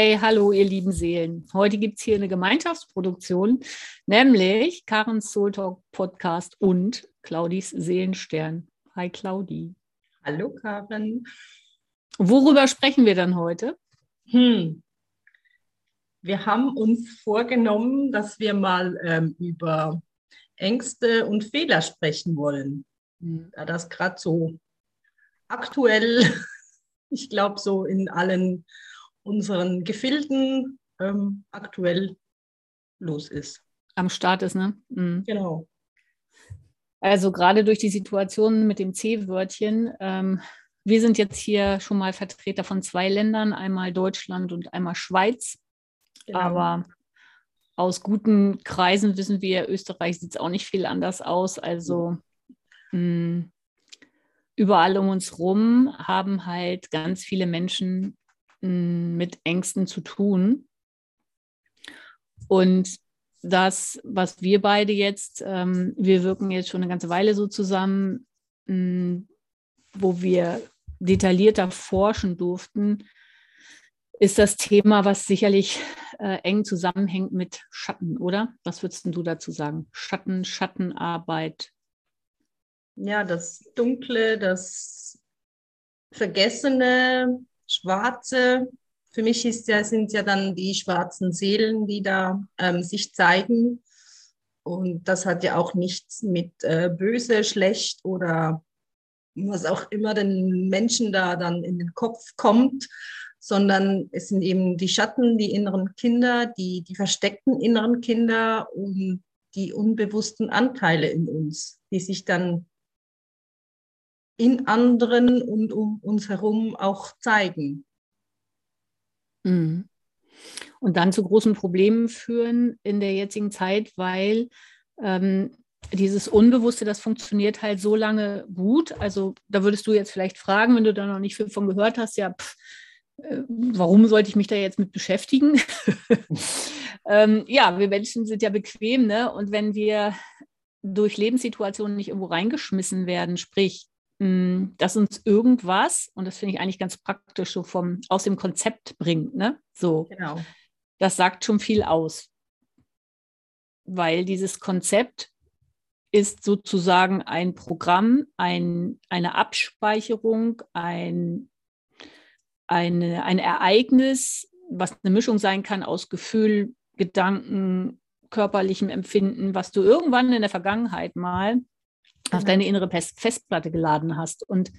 Hey, hallo, ihr lieben Seelen. Heute gibt es hier eine Gemeinschaftsproduktion, nämlich Karens Soul Talk Podcast und Claudis Seelenstern. Hi, Claudi. Hallo, Karen. Worüber sprechen wir dann heute? Hm. Wir haben uns vorgenommen, dass wir mal ähm, über Ängste und Fehler sprechen wollen. Hm. Da das gerade so aktuell, ich glaube, so in allen unseren Gefilden ähm, aktuell los ist. Am Start ist, ne? Mhm. Genau. Also gerade durch die Situation mit dem C-Wörtchen. Ähm, wir sind jetzt hier schon mal Vertreter von zwei Ländern, einmal Deutschland und einmal Schweiz. Genau. Aber aus guten Kreisen wissen wir, Österreich sieht es auch nicht viel anders aus. Also mh, überall um uns rum haben halt ganz viele Menschen mit Ängsten zu tun. Und das, was wir beide jetzt, ähm, wir wirken jetzt schon eine ganze Weile so zusammen, mh, wo wir detaillierter forschen durften, ist das Thema, was sicherlich äh, eng zusammenhängt mit Schatten, oder? Was würdest du dazu sagen? Schatten, Schattenarbeit. Ja, das Dunkle, das Vergessene, Schwarze. Für mich ist ja, sind ja dann die schwarzen Seelen, die da ähm, sich zeigen. Und das hat ja auch nichts mit äh, böse, schlecht oder was auch immer den Menschen da dann in den Kopf kommt, sondern es sind eben die Schatten, die inneren Kinder, die, die versteckten inneren Kinder und die unbewussten Anteile in uns, die sich dann in anderen und um uns herum auch zeigen. Mhm. Und dann zu großen Problemen führen in der jetzigen Zeit, weil ähm, dieses Unbewusste, das funktioniert halt so lange gut. Also da würdest du jetzt vielleicht fragen, wenn du da noch nicht viel von gehört hast, ja, pff, äh, warum sollte ich mich da jetzt mit beschäftigen? ähm, ja, wir Menschen sind ja bequem, ne? Und wenn wir durch Lebenssituationen nicht irgendwo reingeschmissen werden, sprich Mm, dass uns irgendwas, und das finde ich eigentlich ganz praktisch, so vom, aus dem Konzept bringt. Ne? So. Genau. Das sagt schon viel aus. Weil dieses Konzept ist sozusagen ein Programm, ein, eine Abspeicherung, ein, eine, ein Ereignis, was eine Mischung sein kann aus Gefühl, Gedanken, körperlichem Empfinden, was du irgendwann in der Vergangenheit mal auf deine innere Festplatte geladen hast. Und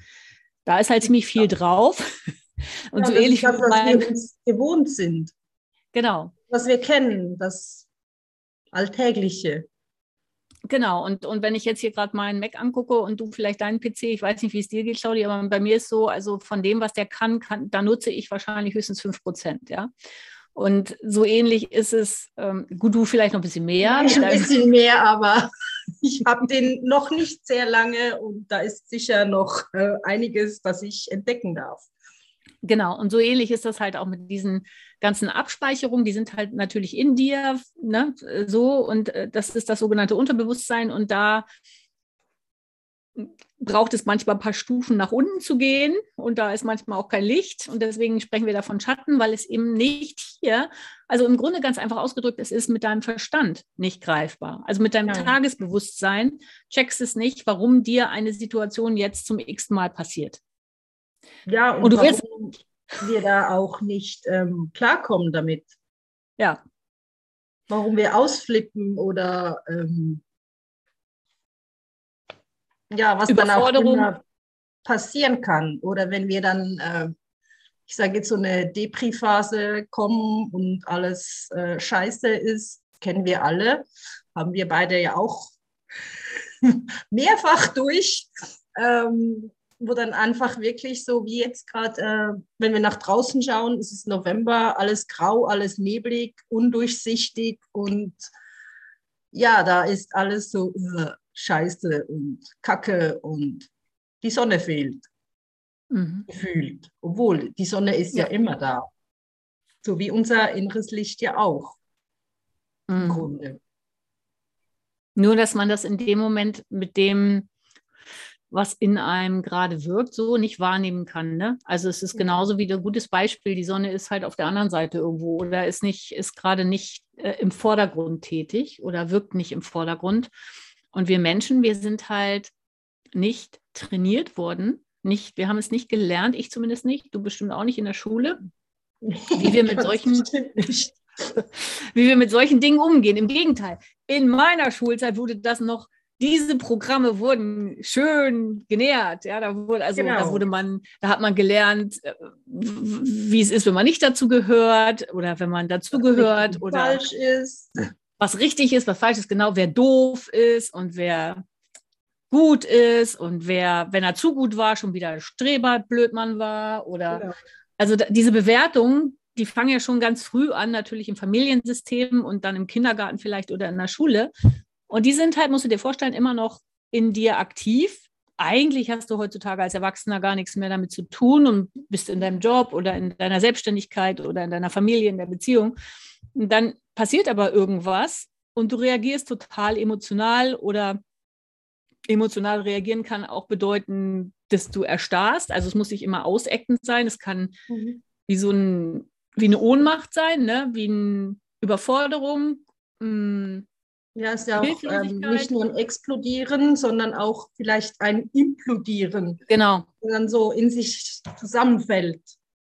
da ist halt ziemlich viel drauf. Und ja, so ähnlich das, was mein... wir uns gewohnt sind. Genau. Was wir kennen, das Alltägliche. Genau, und, und wenn ich jetzt hier gerade meinen Mac angucke und du vielleicht deinen PC, ich weiß nicht, wie es dir geht, Claudia, aber bei mir ist so, also von dem, was der kann, kann da nutze ich wahrscheinlich höchstens 5 Prozent, ja. Und so ähnlich ist es, ähm, gut, du vielleicht noch ein bisschen mehr. ein bisschen mehr, aber ich habe den noch nicht sehr lange und da ist sicher noch äh, einiges, das ich entdecken darf. Genau, und so ähnlich ist das halt auch mit diesen ganzen Abspeicherungen, die sind halt natürlich in dir, ne, so, und äh, das ist das sogenannte Unterbewusstsein und da braucht es manchmal ein paar Stufen nach unten zu gehen und da ist manchmal auch kein Licht und deswegen sprechen wir da von Schatten, weil es eben nicht hier, also im Grunde ganz einfach ausgedrückt, es ist mit deinem Verstand nicht greifbar. Also mit deinem ja. Tagesbewusstsein checkst es nicht, warum dir eine Situation jetzt zum x Mal passiert. Ja, und, und du willst wir da auch nicht ähm, klarkommen damit. Ja. Warum wir ausflippen oder ähm, ja, was dann auch immer passieren kann. Oder wenn wir dann, äh, ich sage jetzt so eine Depri-Phase kommen und alles äh, scheiße ist, kennen wir alle, haben wir beide ja auch mehrfach durch, ähm, wo dann einfach wirklich so wie jetzt gerade, äh, wenn wir nach draußen schauen, ist es November, alles grau, alles neblig, undurchsichtig und ja, da ist alles so, uh, Scheiße und Kacke und die Sonne fehlt. Mhm. Gefühlt. Obwohl die Sonne ist ja. ja. immer da. So wie unser inneres Licht ja auch. Mhm. Im Grunde. Nur, dass man das in dem Moment mit dem was in einem gerade wirkt, so nicht wahrnehmen kann. Ne? Also es ist genauso wie ein gutes Beispiel, die Sonne ist halt auf der anderen Seite irgendwo oder ist nicht, ist gerade nicht äh, im Vordergrund tätig oder wirkt nicht im Vordergrund. Und wir Menschen, wir sind halt nicht trainiert worden, nicht, wir haben es nicht gelernt, ich zumindest nicht, du bestimmt auch nicht in der Schule, wie wir mit solchen wie wir mit solchen Dingen umgehen. Im Gegenteil, in meiner Schulzeit wurde das noch diese Programme wurden schön genährt. Ja, da wurde, also genau. da wurde man, da hat man gelernt, äh, wie es ist, wenn man nicht dazu gehört oder wenn man dazu gehört oder falsch ist. Was richtig ist, was falsch ist, genau, wer doof ist und wer gut ist und wer, wenn er zu gut war, schon wieder Streber, Blödmann war oder genau. also diese Bewertung, die fangen ja schon ganz früh an, natürlich im Familiensystem und dann im Kindergarten vielleicht oder in der Schule. Und die sind halt, musst du dir vorstellen, immer noch in dir aktiv. Eigentlich hast du heutzutage als Erwachsener gar nichts mehr damit zu tun und bist in deinem Job oder in deiner Selbstständigkeit oder in deiner Familie, in der Beziehung. Und dann passiert aber irgendwas und du reagierst total emotional oder emotional reagieren kann auch bedeuten, dass du erstarrst. Also es muss nicht immer auseckend sein. Es kann mhm. wie so ein, wie eine Ohnmacht sein, ne? wie eine Überforderung, mh, hm, ja, ist ja auch ähm, nicht nur ein Explodieren, sondern auch vielleicht ein Implodieren. Genau. Und dann so in sich zusammenfällt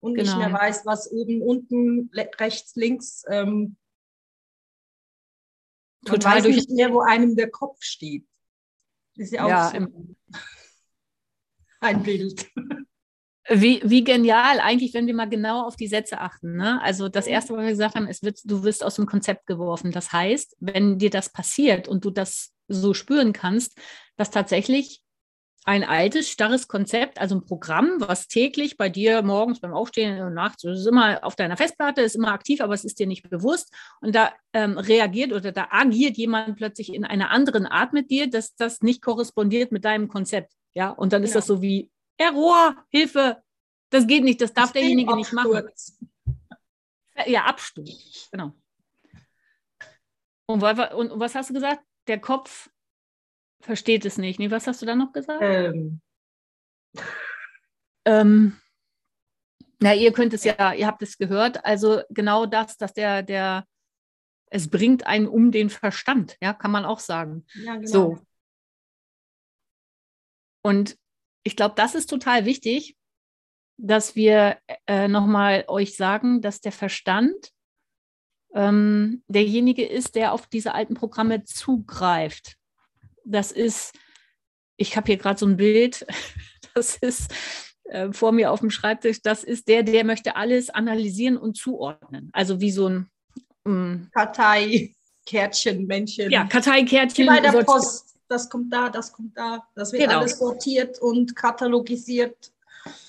und genau. nicht mehr genau. weiß, was oben, unten, rechts, links. Ähm, Total weiß nicht mehr, wo einem der Kopf steht. Ist ja auch ja, so ein Bild. Wie, wie genial, eigentlich, wenn wir mal genau auf die Sätze achten. Ne? Also das. Erste, was wir gesagt haben, ist, du wirst aus dem Konzept geworfen. Das heißt, wenn dir das passiert und du das so spüren kannst, dass tatsächlich ein altes, starres Konzept, also ein Programm, was täglich bei dir morgens beim Aufstehen und nachts, das ist immer auf deiner Festplatte, ist immer aktiv, aber es ist dir nicht bewusst. Und da ähm, reagiert oder da agiert jemand plötzlich in einer anderen Art mit dir, dass das nicht korrespondiert mit deinem Konzept. Ja, und dann ist genau. das so wie, Error, Hilfe, das geht nicht, das darf derjenige nicht machen. Ja, Absturz, genau. Und, und, was hast du gesagt? Der Kopf versteht es nicht. Nee, was hast du dann noch gesagt? Ähm. Ähm, na, ihr könnt es ja, ihr habt es gehört. Also genau das, dass der, der, es bringt einen um den Verstand, ja, kann man auch sagen. Ja, genau. So. Und ich glaube, das ist total wichtig, dass wir äh, nochmal euch sagen, dass der Verstand ähm, derjenige ist, der auf diese alten Programme zugreift. Das ist, ich habe hier gerade so ein Bild, das ist äh, vor mir auf dem Schreibtisch, das ist der, der möchte alles analysieren und zuordnen. Also wie so ein ähm, Karteikärtchen, Männchen. Ja, Karteikärtchen. Wie bei der Post das kommt da, das kommt da. Das wird genau. alles sortiert und katalogisiert.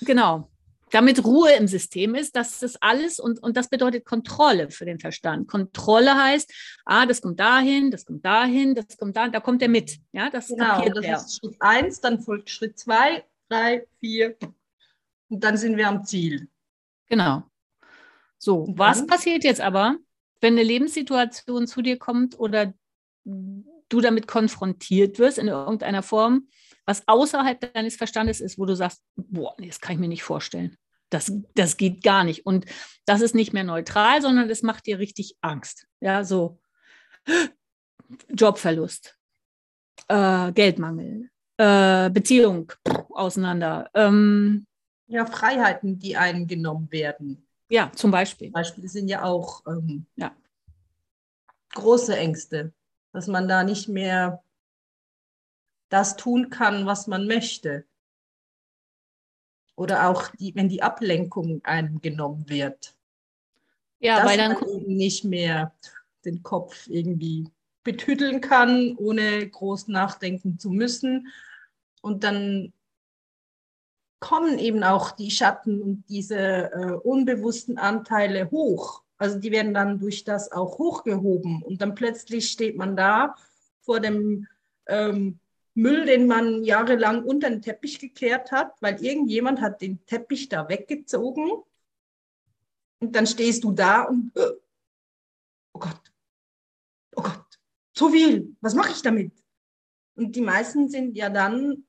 Genau. Damit Ruhe im System ist, dass das alles und, und das bedeutet Kontrolle für den Verstand. Kontrolle heißt, ah, das kommt dahin, das kommt dahin, das kommt da, da kommt er mit. Ja, das genau, das ist Schritt eins, dann folgt Schritt zwei, drei, vier und dann sind wir am Ziel. Genau. So, was passiert jetzt aber, wenn eine Lebenssituation zu dir kommt oder du damit konfrontiert wirst in irgendeiner Form, was außerhalb deines Verstandes ist, wo du sagst, boah, das kann ich mir nicht vorstellen. Das, das geht gar nicht. Und das ist nicht mehr neutral, sondern das macht dir richtig Angst. Ja, so Jobverlust, äh, Geldmangel, äh, Beziehung auseinander. Ähm, ja, Freiheiten, die eingenommen werden. Ja, zum Beispiel. Zum Beispiel sind ja auch ähm, ja. große Ängste dass man da nicht mehr das tun kann, was man möchte. Oder auch die, wenn die Ablenkung einem genommen wird. Ja, dass weil dann man eben nicht mehr den Kopf irgendwie betütteln kann, ohne groß nachdenken zu müssen. Und dann kommen eben auch die Schatten und diese äh, unbewussten Anteile hoch. Also die werden dann durch das auch hochgehoben und dann plötzlich steht man da vor dem ähm, Müll, den man jahrelang unter den Teppich gekehrt hat, weil irgendjemand hat den Teppich da weggezogen. Und dann stehst du da und, äh, oh Gott, oh Gott, so viel, was mache ich damit? Und die meisten sind ja dann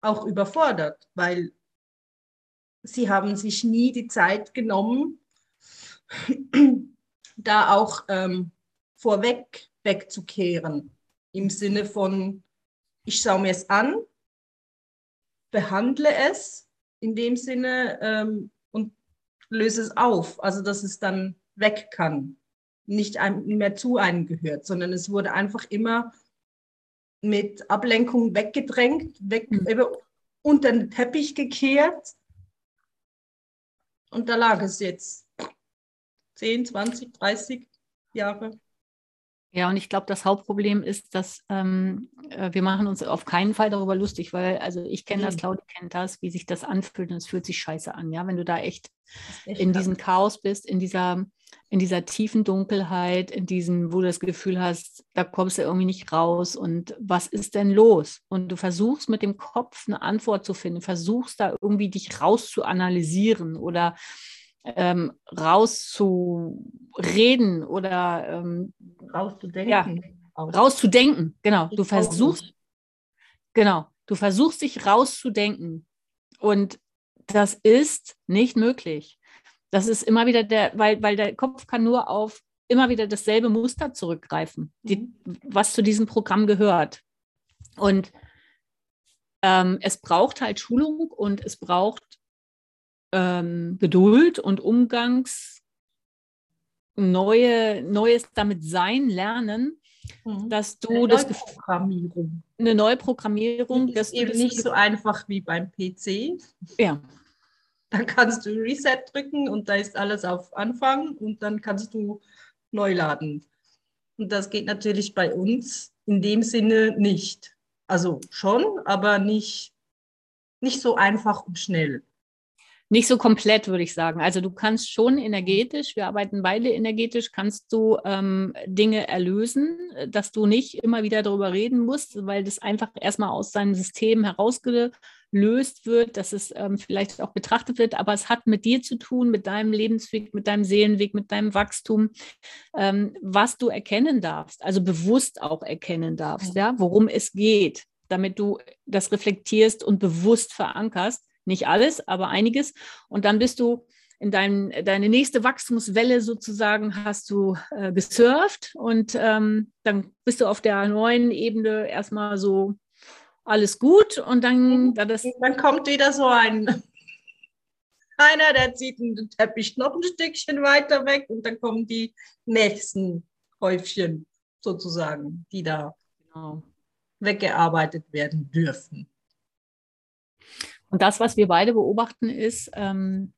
auch überfordert, weil sie haben sich nie die Zeit genommen, da auch ähm, vorweg wegzukehren. Im Sinne von, ich schaue mir es an, behandle es in dem Sinne ähm, und löse es auf, also dass es dann weg kann, nicht mehr zu einem gehört, sondern es wurde einfach immer mit Ablenkung weggedrängt, weg, mhm. unter den Teppich gekehrt. Und da lag es jetzt 10, 20, 30 Jahre. Ja, und ich glaube, das Hauptproblem ist, dass ähm, äh, wir machen uns auf keinen Fall darüber lustig, weil, also ich kenne das, mhm. Claudia kennt das, wie sich das anfühlt und es fühlt sich scheiße an, ja, wenn du da echt, echt in diesem Chaos bist, in dieser, in dieser tiefen Dunkelheit, in diesem, wo du das Gefühl hast, da kommst du irgendwie nicht raus und was ist denn los? Und du versuchst mit dem Kopf eine Antwort zu finden, versuchst da irgendwie dich rauszuanalysieren oder ähm, rauszureden oder ähm, rauszudenken. Ja, rauszudenken, genau. Du versuchst, genau, du versuchst dich rauszudenken. Und das ist nicht möglich. Das ist immer wieder der, weil, weil der Kopf kann nur auf immer wieder dasselbe Muster zurückgreifen, die, mhm. was zu diesem Programm gehört. Und ähm, es braucht halt Schulung und es braucht ähm, Geduld und Umgangs neue, Neues damit sein lernen, mhm. dass du eine das Programmierung. eine neue Programmierung, das ist eben nicht so einfach wie beim PC. Ja. Da kannst du Reset drücken und da ist alles auf Anfang und dann kannst du neu laden. Und das geht natürlich bei uns in dem Sinne nicht. Also schon, aber nicht, nicht so einfach und schnell. Nicht so komplett, würde ich sagen. Also du kannst schon energetisch, wir arbeiten beide energetisch, kannst du ähm, Dinge erlösen, dass du nicht immer wieder darüber reden musst, weil das einfach erstmal aus deinem System herausgelöst wird, dass es ähm, vielleicht auch betrachtet wird, aber es hat mit dir zu tun, mit deinem Lebensweg, mit deinem Seelenweg, mit deinem Wachstum, ähm, was du erkennen darfst, also bewusst auch erkennen darfst, ja, worum es geht, damit du das reflektierst und bewusst verankerst nicht alles, aber einiges. Und dann bist du in dein, deine nächste Wachstumswelle sozusagen hast du äh, gesurft und ähm, dann bist du auf der neuen Ebene erstmal so alles gut und dann, da das dann kommt wieder so ein einer, der zieht den Teppich noch ein Stückchen weiter weg und dann kommen die nächsten Häufchen sozusagen, die da genau. weggearbeitet werden dürfen. Und das, was wir beide beobachten, ist, ähm,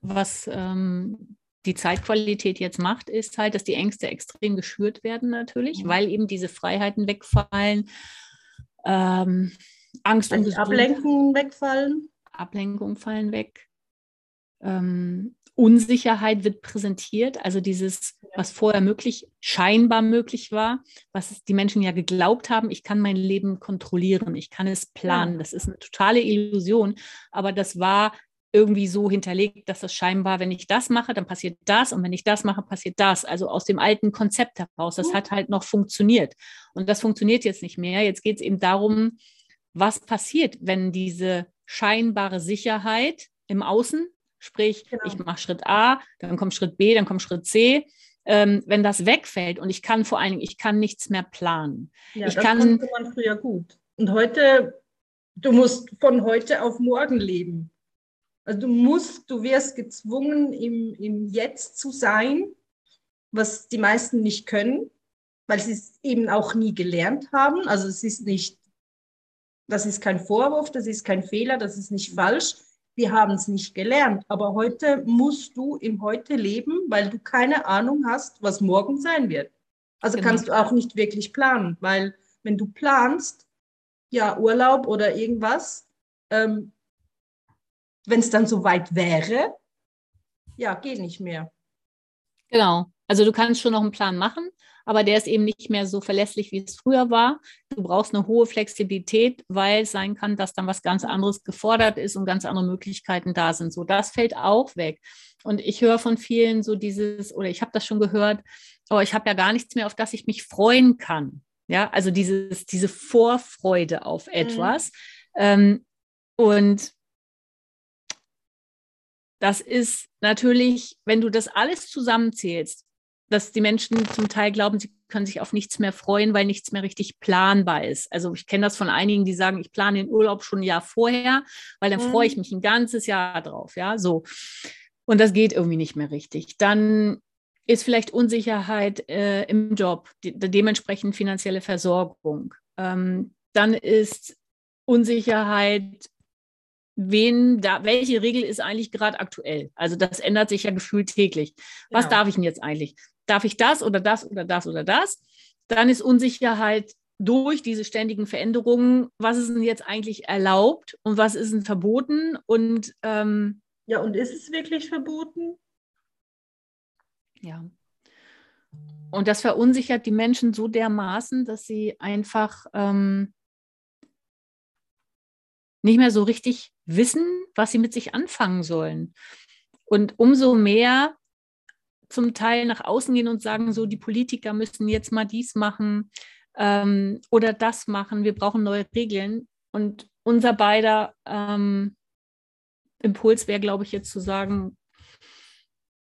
was ähm, die Zeitqualität jetzt macht, ist halt, dass die Ängste extrem geschürt werden natürlich, weil eben diese Freiheiten wegfallen, ähm, Angst und Ablenkungen wegfallen. Ablenkungen fallen weg. Ähm, Unsicherheit wird präsentiert, also dieses, was vorher möglich, scheinbar möglich war, was die Menschen ja geglaubt haben, ich kann mein Leben kontrollieren, ich kann es planen. Das ist eine totale Illusion, aber das war irgendwie so hinterlegt, dass das scheinbar, wenn ich das mache, dann passiert das und wenn ich das mache, passiert das. Also aus dem alten Konzept heraus. Das hat halt noch funktioniert. Und das funktioniert jetzt nicht mehr. Jetzt geht es eben darum, was passiert, wenn diese scheinbare Sicherheit im Außen Sprich, genau. ich mache Schritt A, dann kommt Schritt B, dann kommt Schritt C. Ähm, wenn das wegfällt und ich kann vor allen Dingen, ich kann nichts mehr planen. Ja, ich das kann, konnte man früher gut. Und heute, du musst von heute auf morgen leben. Also du musst, du wirst gezwungen, im, im Jetzt zu sein, was die meisten nicht können, weil sie es eben auch nie gelernt haben. Also es ist nicht, das ist kein Vorwurf, das ist kein Fehler, das ist nicht falsch wir haben es nicht gelernt. Aber heute musst du im Heute leben, weil du keine Ahnung hast, was morgen sein wird. Also genau. kannst du auch nicht wirklich planen, weil wenn du planst, ja, Urlaub oder irgendwas, ähm, wenn es dann so weit wäre, ja, geht nicht mehr. Genau. Also du kannst schon noch einen Plan machen, aber der ist eben nicht mehr so verlässlich, wie es früher war. Du brauchst eine hohe Flexibilität, weil es sein kann, dass dann was ganz anderes gefordert ist und ganz andere Möglichkeiten da sind. So, das fällt auch weg. Und ich höre von vielen so dieses, oder ich habe das schon gehört, aber oh, ich habe ja gar nichts mehr, auf das ich mich freuen kann. Ja, also dieses, diese Vorfreude auf mhm. etwas. Mhm Ähm, und das ist natürlich, wenn du das alles zusammenzählst, dass die Menschen zum Teil glauben, sie können sich auf nichts mehr freuen, weil nichts mehr richtig planbar ist. Also ich kenne das von einigen, die sagen, ich plane den Urlaub schon ein Jahr vorher, weil dann mhm. freue ich mhm. mich ein ganzes Jahr drauf. Ja, so. Und das geht irgendwie nicht mehr richtig. Dann ist vielleicht Unsicherheit äh, im Job, de dementsprechend finanzielle Versorgung. Ähm, dann ist Unsicherheit, wen da, welche Regel ist eigentlich gerade aktuell? Also das ändert sich ja gefühlt täglich. Was genau. darf ich denn jetzt eigentlich? Darf ich das oder das oder das oder das? Dann ist Unsicherheit durch diese ständigen Veränderungen, was ist denn jetzt eigentlich erlaubt und was ist denn verboten? Und ähm, ja, und ist es wirklich verboten? Ja. Und das verunsichert die Menschen so dermaßen, dass sie einfach ähm, nicht mehr so richtig wissen, was sie mit sich anfangen sollen. Und umso mehr zum Teil nach außen gehen und sagen, so die Politiker müssen jetzt mal dies machen ähm, oder das machen, wir brauchen neue Regeln. Und unser beider ähm, Impuls wäre, glaube ich, jetzt zu sagen,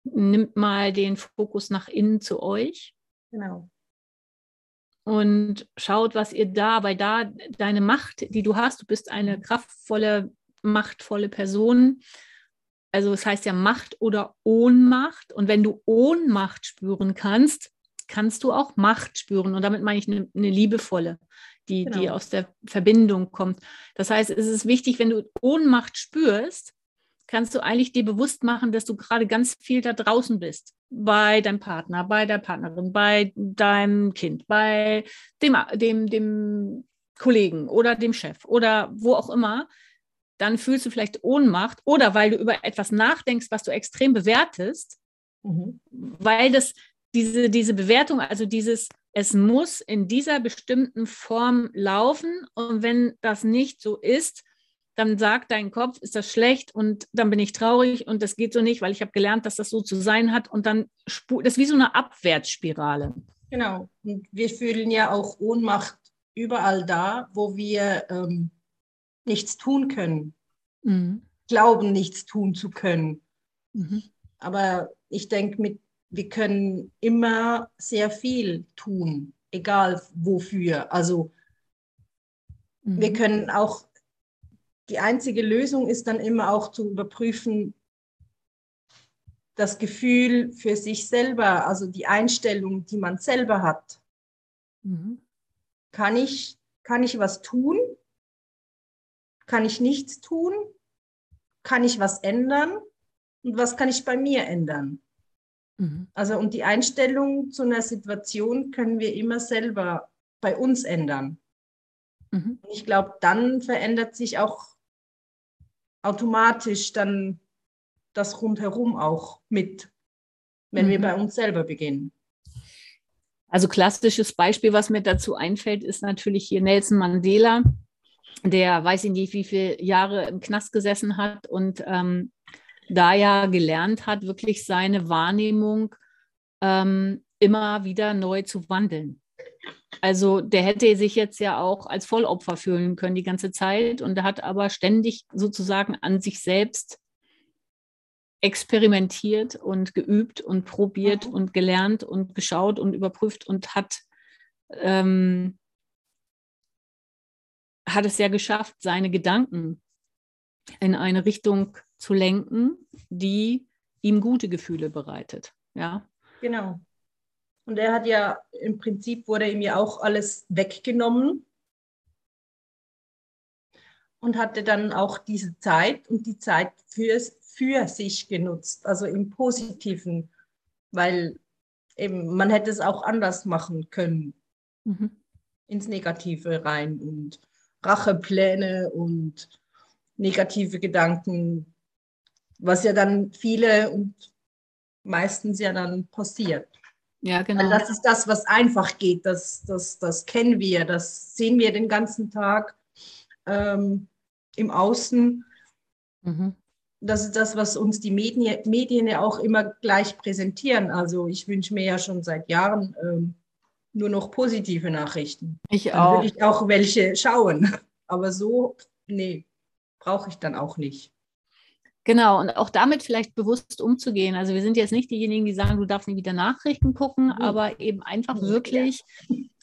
nimmt mal den Fokus nach innen zu euch. Genau. Und schaut, was ihr da, weil da deine Macht, die du hast, du bist eine kraftvolle, machtvolle Person, also es heißt ja Macht oder Ohnmacht. Und wenn du Ohnmacht spüren kannst, kannst du auch Macht spüren. Und damit meine ich eine, eine liebevolle, die, genau. die aus der Verbindung kommt. Das heißt, es ist wichtig, wenn du Ohnmacht spürst, kannst du eigentlich dir bewusst machen, dass du gerade ganz viel da draußen bist. Bei deinem Partner, bei der Partnerin, bei deinem Kind, bei dem, dem, dem Kollegen oder dem Chef oder wo auch immer dann fühlst du vielleicht Ohnmacht oder weil du über etwas nachdenkst, was du extrem bewertest, mhm. weil das diese, diese Bewertung, also dieses, es muss in dieser bestimmten Form laufen und wenn das nicht so ist, dann sagt dein Kopf, ist das schlecht und dann bin ich traurig und das geht so nicht, weil ich habe gelernt, dass das so zu sein hat und dann, das ist wie so eine Abwärtsspirale. Genau, und wir fühlen ja auch Ohnmacht überall da, wo wir ähm, nichts tun können. Mhm. Glauben, nichts tun zu können. Mhm. Aber ich denke, wir können immer sehr viel tun, egal wofür. Also mhm. wir können auch, die einzige Lösung ist dann immer auch zu überprüfen, das Gefühl für sich selber, also die Einstellung, die man selber hat. Mhm. Kann, ich, kann ich was tun kann ich nichts tun? Kann ich was ändern? Und was kann ich bei mir ändern? Mhm. Also, und die Einstellung zu einer Situation können wir immer selber bei uns ändern. Mhm. Ich glaube, dann verändert sich auch automatisch dann das rundherum auch mit, wenn mhm. wir bei uns selber beginnen. Also klassisches Beispiel, was mir dazu einfällt, ist natürlich hier Nelson Mandela, der weiß ich nicht, wie viele Jahre im Knast gesessen hat und ähm, da ja gelernt hat, wirklich seine Wahrnehmung ähm, immer wieder neu zu wandeln. Also der hätte sich jetzt ja auch als Vollopfer fühlen können die ganze Zeit und er hat aber ständig sozusagen an sich selbst experimentiert und geübt und probiert mhm. und gelernt und geschaut und überprüft und hat ähm, hat es ja geschafft, seine Gedanken in eine Richtung zu lenken, die ihm gute Gefühle bereitet. Ja. Genau. Und er hat ja im Prinzip wurde ihm ja auch alles weggenommen und hatte dann auch diese Zeit und die Zeit für, für sich genutzt, also im Positiven, weil eben man hätte es auch anders machen können, mhm. ins Negative rein und Rachepläne und negative Gedanken, was ja dann viele und meistens ja dann passiert. Ja, genau. Weil das ist das, was einfach geht. Das, das, das kennen wir, das sehen wir den ganzen Tag ähm, im Außen. Mhm. Das ist das, was uns die Medien, Medien ja auch immer gleich präsentieren. Also ich wünsche mir ja schon seit Jahren ähm, nur noch positive Nachrichten. Ich Dann auch. würde ich auch welche schauen. Aber so nee, brauche ich dann auch nicht. Genau, und auch damit vielleicht bewusst umzugehen. Also wir sind jetzt nicht diejenigen, die sagen, du darfst nie wieder Nachrichten gucken, mhm. aber eben einfach wirklich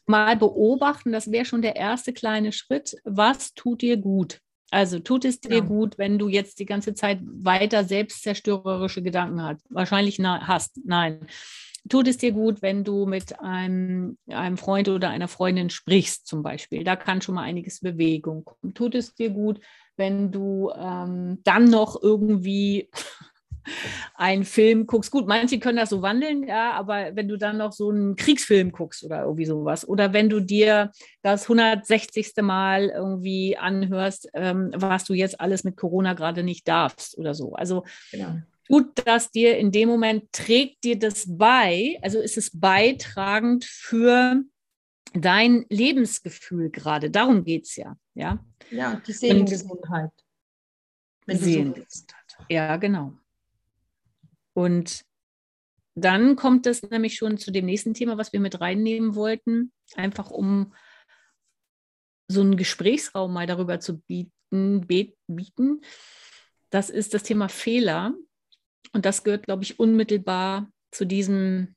mal beobachten, das wäre schon der erste kleine Schritt. Was tut dir gut? Also tut es dir ja. gut, wenn du jetzt die ganze Zeit weiter selbstzerstörerische Gedanken hast? Wahrscheinlich hast. Nein. Tut es dir gut, wenn du mit einem, einem Freund oder einer Freundin sprichst, zum Beispiel? Da kann schon mal einiges Bewegung kommen. Tut es dir gut, wenn du ähm, dann noch irgendwie einen Film guckst. Gut, manche können das so wandeln, ja, aber wenn du dann noch so einen Kriegsfilm guckst oder irgendwie sowas, oder wenn du dir das 160. Mal irgendwie anhörst, ähm, was du jetzt alles mit Corona gerade nicht darfst oder so. Also genau. Tut das dir in dem Moment, trägt dir das bei, also ist es beitragend für dein Lebensgefühl gerade. Darum geht es ja. Ja, ja die Seelengesundheit. Seelengesundheit. Ja, genau. Und dann kommt es nämlich schon zu dem nächsten Thema, was wir mit reinnehmen wollten, einfach um so einen Gesprächsraum mal darüber zu bieten, bieten. Das ist das Thema Fehler. Und das gehört, glaube ich, unmittelbar zu diesem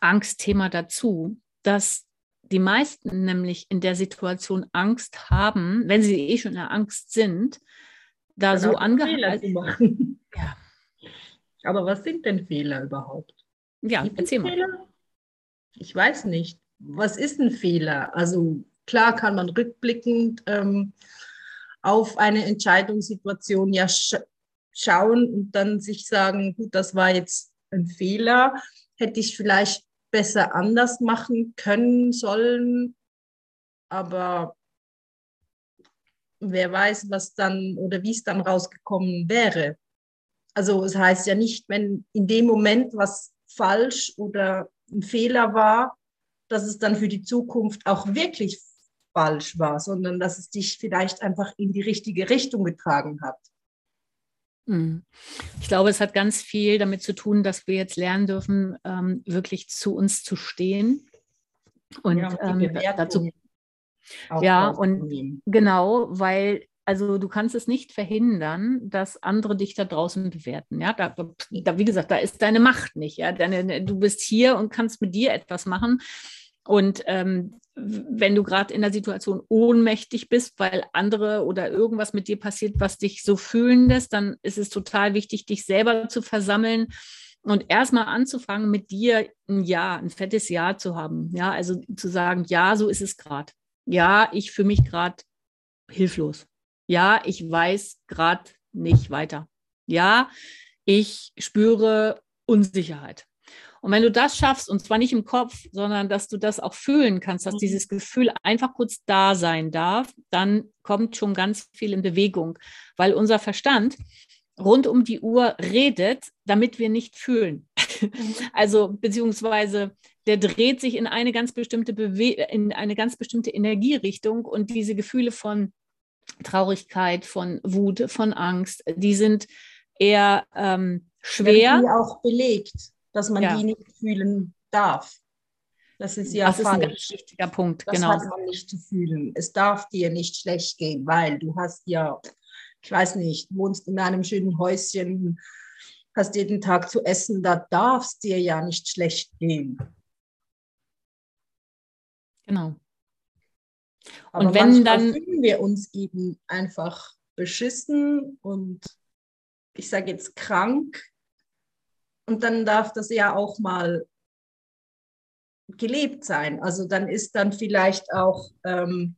Angstthema dazu, dass die meisten nämlich in der Situation Angst haben, wenn sie eh schon in der Angst sind, da so angehalten. Ja. Aber was sind denn Fehler überhaupt? Ja, Gibt erzähl mal. Fehler? Ich weiß nicht. Was ist ein Fehler? Also klar kann man rückblickend ähm, auf eine Entscheidungssituation ja schauen und dann sich sagen, gut, das war jetzt ein Fehler. Hätte ich vielleicht besser anders machen können, sollen. Aber wer weiß, was dann oder wie es dann rausgekommen wäre. Also es heißt ja nicht, wenn in dem Moment was falsch oder ein Fehler war, dass es dann für die Zukunft auch wirklich falsch war, sondern dass es dich vielleicht einfach in die richtige Richtung getragen hat. Hm. Ich glaube, es hat ganz viel damit zu tun, dass wir jetzt lernen dürfen, ähm, wirklich zu uns zu stehen. Und ja, ähm, dazu. Ja, und genau, weil, also du kannst es nicht verhindern, dass andere dich da draußen bewerten. Ja, da, da wie gesagt, da ist deine Macht nicht. Ja, deine, du bist hier und kannst mit dir etwas machen. Und ähm, wenn du gerade in der Situation ohnmächtig bist, weil andere oder irgendwas mit dir passiert, was dich so fühlen lässt, dann ist es total wichtig, dich selber zu versammeln und erstmal anzufangen, mit dir ein Ja, ein fettes Ja zu haben. Ja, also zu sagen, ja, so ist es gerade. Ja, ich fühle mich gerade hilflos. Ja, ich weiß gerade nicht weiter. Ja, ich spüre Unsicherheit. Und wenn du das schaffst, und zwar nicht im Kopf, sondern dass du das auch fühlen kannst, dass mhm. dieses Gefühl einfach kurz da sein darf, dann kommt schon ganz viel in Bewegung, weil unser Verstand rund um die Uhr redet, damit wir nicht fühlen. Mhm. Also beziehungsweise der dreht sich in eine ganz bestimmte Bewe in eine ganz bestimmte Energierichtung und diese Gefühle von Traurigkeit, von Wut, von Angst, die sind eher ähm, schwer. Die auch belegt dass man ja. die nicht fühlen darf. Das ist ja das falsch. ist ein ganz wichtiger Punkt. Das genau. hat man nicht zu fühlen. Es darf dir nicht schlecht gehen, weil du hast ja, ich weiß nicht, wohnst in einem schönen Häuschen, hast jeden Tag zu essen, da darf es dir ja nicht schlecht gehen. Genau. Aber und wenn dann fühlen wir uns eben einfach beschissen und ich sage jetzt krank, und dann darf das ja auch mal gelebt sein. Also dann ist dann vielleicht auch ähm,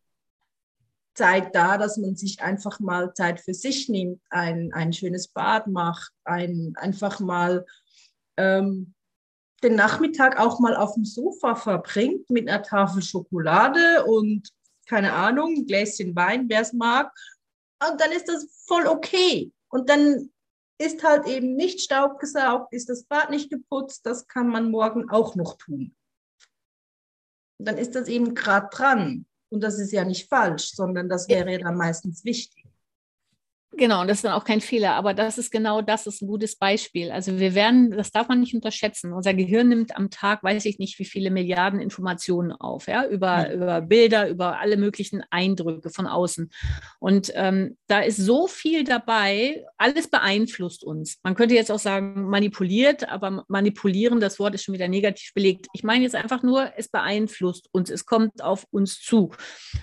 Zeit da, dass man sich einfach mal Zeit für sich nimmt, ein, ein schönes Bad macht, ein, einfach mal ähm, den Nachmittag auch mal auf dem Sofa verbringt mit einer Tafel Schokolade und keine Ahnung, ein Gläschen Wein, wer es mag. Und dann ist das voll okay. Und dann ist halt eben nicht staubgesaugt, ist das Bad nicht geputzt, das kann man morgen auch noch tun. Und dann ist das eben gerade dran. Und das ist ja nicht falsch, sondern das wäre ja dann meistens wichtig. Genau, und das ist dann auch kein Fehler, aber das ist genau das, ist ein gutes Beispiel. Also wir werden, das darf man nicht unterschätzen. Unser Gehirn nimmt am Tag, weiß ich nicht, wie viele Milliarden Informationen auf, ja, über, mhm. über Bilder, über alle möglichen Eindrücke von außen. Und ähm, da ist so viel dabei, alles beeinflusst uns. Man könnte jetzt auch sagen, manipuliert, aber manipulieren, das Wort ist schon wieder negativ belegt. Ich meine jetzt einfach nur, es beeinflusst uns, es kommt auf uns zu.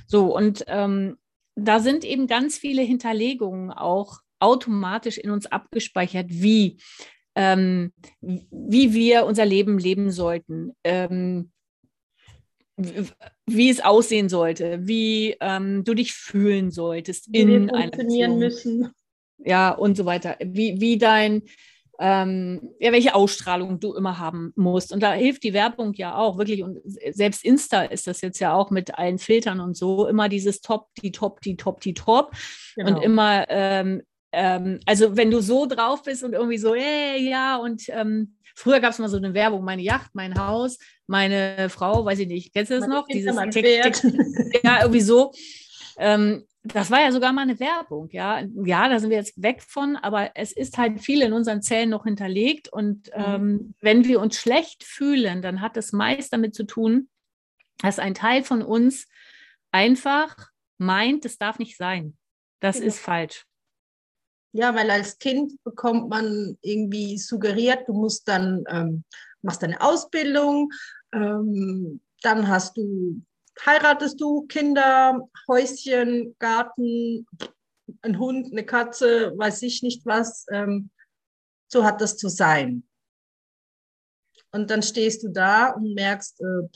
So, und ähm, da sind eben ganz viele Hinterlegungen auch automatisch in uns abgespeichert, wie, ähm, wie wir unser Leben leben sollten, ähm, wie es aussehen sollte, wie ähm, du dich fühlen solltest wie in wir funktionieren müssen. Ja, und so weiter. Wie, wie dein, ähm, ja, welche Ausstrahlung du immer haben musst. Und da hilft die Werbung ja auch wirklich. Und selbst Insta ist das jetzt ja auch mit allen Filtern und so immer dieses Top, die Top, die Top, die Top. Genau. Und immer, ähm, ähm, also wenn du so drauf bist und irgendwie so, hey, ja, und ähm, früher gab es mal so eine Werbung, meine Yacht, mein Haus, meine Frau, weiß ich nicht, kennst du das noch? Dieses Tick, Tick, ja, irgendwie so. Ähm, das war ja sogar mal eine Werbung, ja. Ja, da sind wir jetzt weg von, aber es ist halt viel in unseren Zellen noch hinterlegt. Und mhm. ähm, wenn wir uns schlecht fühlen, dann hat es meist damit zu tun, dass ein Teil von uns einfach meint, das darf nicht sein. Das genau. ist falsch. Ja, weil als Kind bekommt man irgendwie suggeriert, du musst dann, ähm, machst deine Ausbildung, ähm, dann hast du heiratest du, Kinder, Häuschen, Garten, ein Hund, eine Katze, weiß ich nicht was. Ähm, so hat das zu sein. Und dann stehst du da und merkst, äh,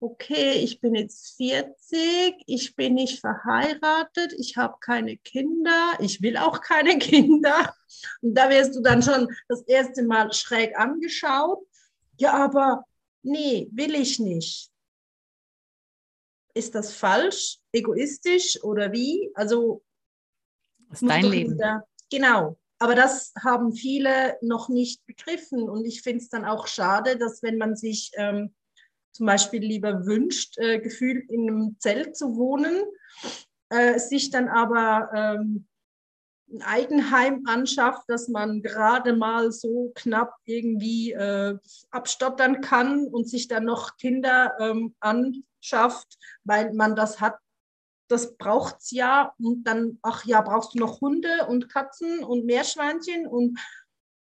okay, ich bin jetzt 40, ich bin nicht verheiratet, ich habe keine Kinder, ich will auch keine Kinder. Und da wirst du dann schon das erste Mal schräg angeschaut. Ja, aber nee, will ich nicht ist das falsch, egoistisch oder wie? Also ist dein Leben. Wieder, genau. Aber das haben viele noch nicht begriffen. Und ich finde es dann auch schade, dass wenn man sich ähm, zum Beispiel lieber wünscht, äh, gefühlt in einem Zelt zu wohnen, äh, sich dann aber ähm, ein Eigenheim anschafft, dass man gerade mal so knapp irgendwie äh, abstottern kann und sich dann noch Kinder ähm, anschafft, weil man das hat. Das braucht es ja. Und dann, ach ja, brauchst du noch Hunde und Katzen und Meerschweinchen und,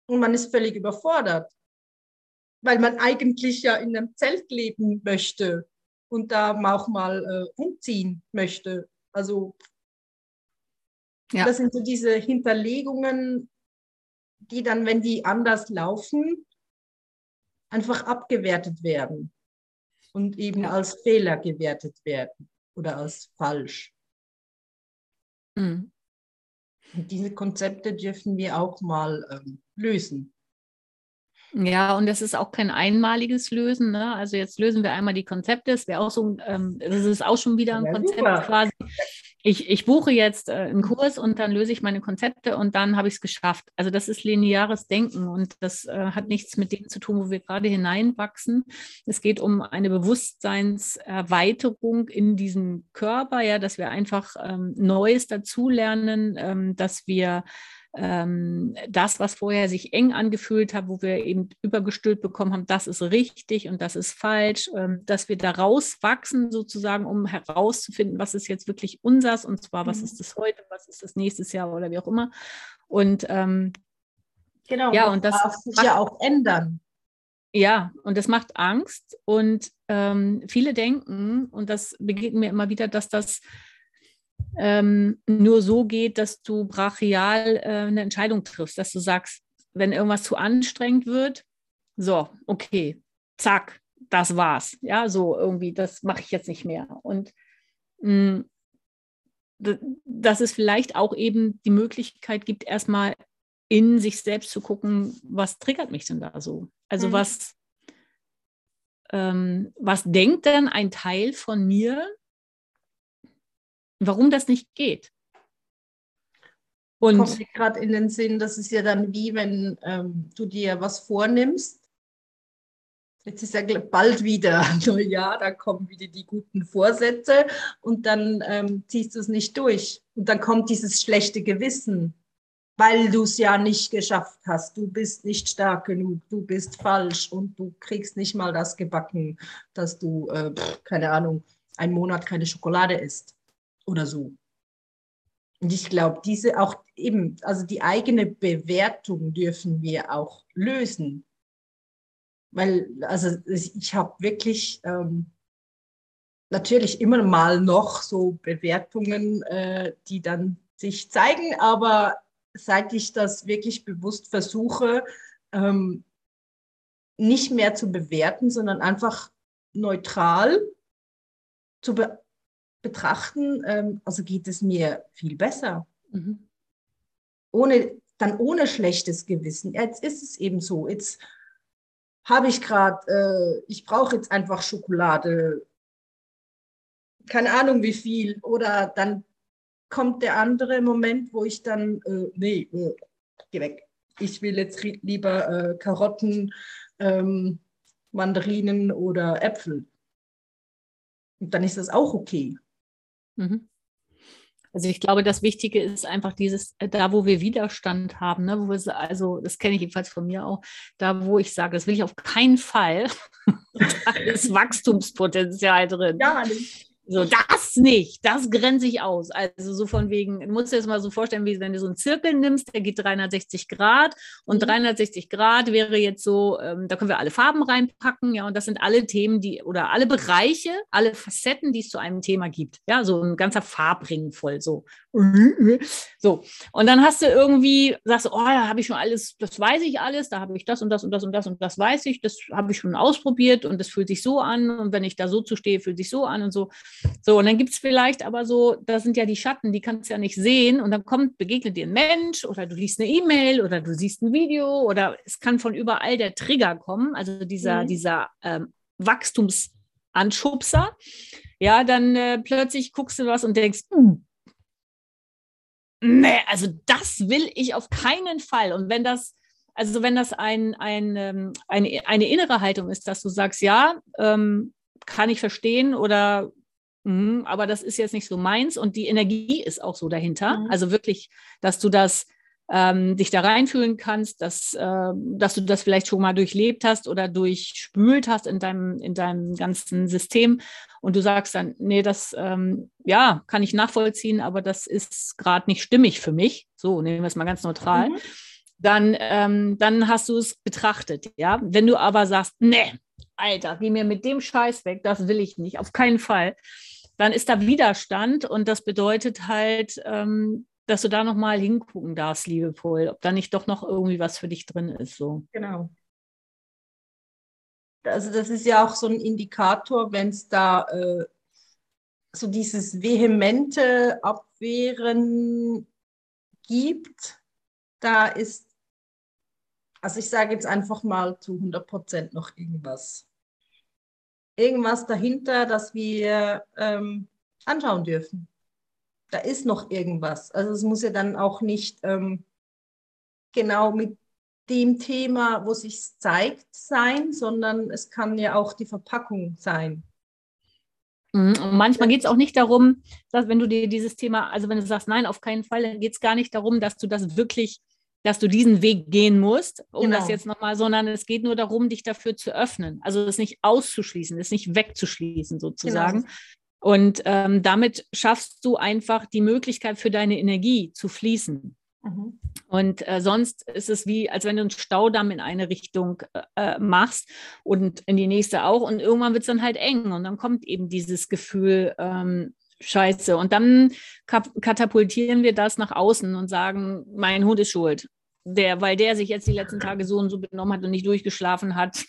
und man ist völlig überfordert, weil man eigentlich ja in einem Zelt leben möchte und da auch mal äh, umziehen möchte. Also ja. Das sind so diese Hinterlegungen, die dann, wenn die anders laufen, einfach abgewertet werden und eben ja. als Fehler gewertet werden oder als falsch. Mhm. Diese Konzepte dürfen wir auch mal ähm, lösen. Ja, und das ist auch kein einmaliges Lösen. Ne? Also jetzt lösen wir einmal die Konzepte. Das wäre auch so, ähm, das ist auch schon wieder ein ja, Konzept super. quasi. Ich, ich buche jetzt äh, einen Kurs und dann löse ich meine Konzepte und dann habe ich es geschafft. Also das ist lineares Denken und das äh, hat nichts mit dem zu tun, wo wir gerade hineinwachsen. Es geht um eine Bewusstseinserweiterung in diesem Körper, ja, dass wir einfach ähm, Neues dazulernen, ähm, dass wir ähm, das, was vorher sich eng angefühlt hat, wo wir eben übergestülpt bekommen haben, das ist richtig und das ist falsch, ähm, dass wir da rauswachsen sozusagen, um herauszufinden, was ist jetzt wirklich unsers und zwar, was mhm. ist das heute, was ist das nächstes Jahr oder wie auch immer. Und ähm, genau, ja, und das darf sich macht, ja auch ändern. Ja, und das macht Angst und ähm, viele denken, und das begegnet mir immer wieder, dass das ähm, nur so geht, dass du brachial äh, eine Entscheidung triffst, dass du sagst, wenn irgendwas zu anstrengend wird, so, okay, zack, das war's. Ja, so irgendwie, das mache ich jetzt nicht mehr. Und mh, mm, dass es vielleicht auch eben die Möglichkeit gibt, erstmal in sich selbst zu gucken, was triggert mich denn da so? Also mhm. was, ähm, was denkt denn ein Teil von mir, warum das nicht geht. Und kommt mir gerade in den Sinn, das ist ja dann wie, wenn ähm, du dir was vornimmst Jetzt ist ja bald wieder Neujahr, da kommen wieder die guten Vorsätze und dann ähm, ziehst du es nicht durch. Und dann kommt dieses schlechte Gewissen, weil du es ja nicht geschafft hast. Du bist nicht stark genug, du bist falsch und du kriegst nicht mal das gebacken, dass du, äh, keine Ahnung, einen Monat keine Schokolade isst oder so. Und ich glaube, diese auch eben, also die eigene Bewertung dürfen wir auch lösen. Weil, also ich habe wirklich ähm, natürlich immer mal noch so Bewertungen, äh, die dann sich zeigen, aber seit ich das wirklich bewusst versuche, ähm, nicht mehr zu bewerten, sondern einfach neutral zu be betrachten, ähm, also geht es mir viel besser. Mhm. Ohne, dann ohne schlechtes Gewissen. Jetzt ist es eben so. Jetzt habe ich gerade, äh, ich brauche jetzt einfach Schokolade, keine Ahnung wie viel. Oder dann kommt der andere Moment, wo ich dann, äh, nee, äh, geh weg. Ich will jetzt lieber äh, Karotten, ähm, Mandarinen oder Äpfel. Und dann ist das auch okay. Mhm. Also ich glaube, das Wichtige ist einfach dieses, äh, da wo wir Widerstand haben, ne, wo wir, also das kenne ich jedenfalls von mir auch, da wo ich sage, das will ich auf keinen Fall, da ist Wachstumspotenzial drin. Ja, nicht. So, das nicht, das grenze ich aus. Also so von wegen, du musst dir das mal so vorstellen, wie wenn du so einen Zirkel nimmst, der geht 360 Grad und 360 mhm. Grad wäre jetzt so, ähm, da können wir alle Farben reinpacken, ja, und das sind alle Themen, die oder alle Bereiche, alle Facetten, die es zu einem Thema gibt. Ja, so ein ganzer Farbring voll so. So, und dann hast du irgendwie, sagst du, oh, da habe ich schon alles, das weiß ich alles, da habe ich das und das und das und das und das weiß ich, das habe ich schon ausprobiert und das fühlt sich so an und wenn ich da so zu stehe, fühlt sich so an und so. So, und dann gibt es vielleicht aber so, das sind ja die Schatten, die kannst du ja nicht sehen und dann kommt, begegnet dir ein Mensch oder du liest eine E-Mail oder du siehst ein Video oder es kann von überall der Trigger kommen, also dieser, mhm. dieser ähm, Wachstumsanschubser. Ja, dann äh, plötzlich guckst du was und denkst, uh, nee, also das will ich auf keinen Fall. Und wenn das, also wenn das ein, ein, ähm, eine, eine innere Haltung ist, dass du sagst, ja, ähm, kann ich verstehen oder mh, aber das ist jetzt nicht so meins und die Energie ist auch so dahinter. Mhm. Also wirklich, dass du das ähm, dich da reinfühlen kannst, dass, äh, dass du das vielleicht schon mal durchlebt hast oder durchspült hast in deinem, in deinem ganzen System und du sagst dann, nee, das ähm, ja, kann ich nachvollziehen, aber das ist gerade nicht stimmig für mich. So, nehmen wir es mal ganz neutral. Mhm. Dann, ähm, dann hast du es betrachtet, ja. Wenn du aber sagst, nee, Alter, geh mir mit dem Scheiß weg, das will ich nicht, auf keinen Fall, dann ist da Widerstand und das bedeutet halt, ähm, dass du da nochmal hingucken darfst, liebevoll, ob da nicht doch noch irgendwie was für dich drin ist. So. Genau. Also das ist ja auch so ein Indikator, wenn es da äh, so dieses vehemente Abwehren gibt, da ist, also ich sage jetzt einfach mal zu 100 Prozent noch irgendwas. Irgendwas dahinter, das wir ähm, anschauen dürfen da ist noch irgendwas. Also es muss ja dann auch nicht ähm, genau mit dem Thema, wo sich zeigt, sein, sondern es kann ja auch die Verpackung sein. Mhm. Und manchmal geht es auch nicht darum, dass wenn du dir dieses Thema, also wenn du sagst, nein, auf keinen Fall, dann geht es gar nicht darum, dass du das wirklich, dass du diesen Weg gehen musst, um genau. das jetzt nochmal, sondern es geht nur darum, dich dafür zu öffnen. Also das nicht auszuschließen, das nicht wegzuschließen sozusagen, genau. Und ähm, damit schaffst du einfach die Möglichkeit für deine Energie zu fließen. Mhm. Und äh, sonst ist es wie, als wenn du einen Staudamm in eine Richtung äh, äh machst und in die nächste auch. Und irgendwann wird es dann halt eng. Und dann kommt eben dieses Gefühl, ähm, Scheiße. Und dann katapultieren wir das nach außen und sagen, mein Hund ist schuld. Der, weil der sich jetzt die letzten Tage so und so benommen hat und nicht durchgeschlafen hat,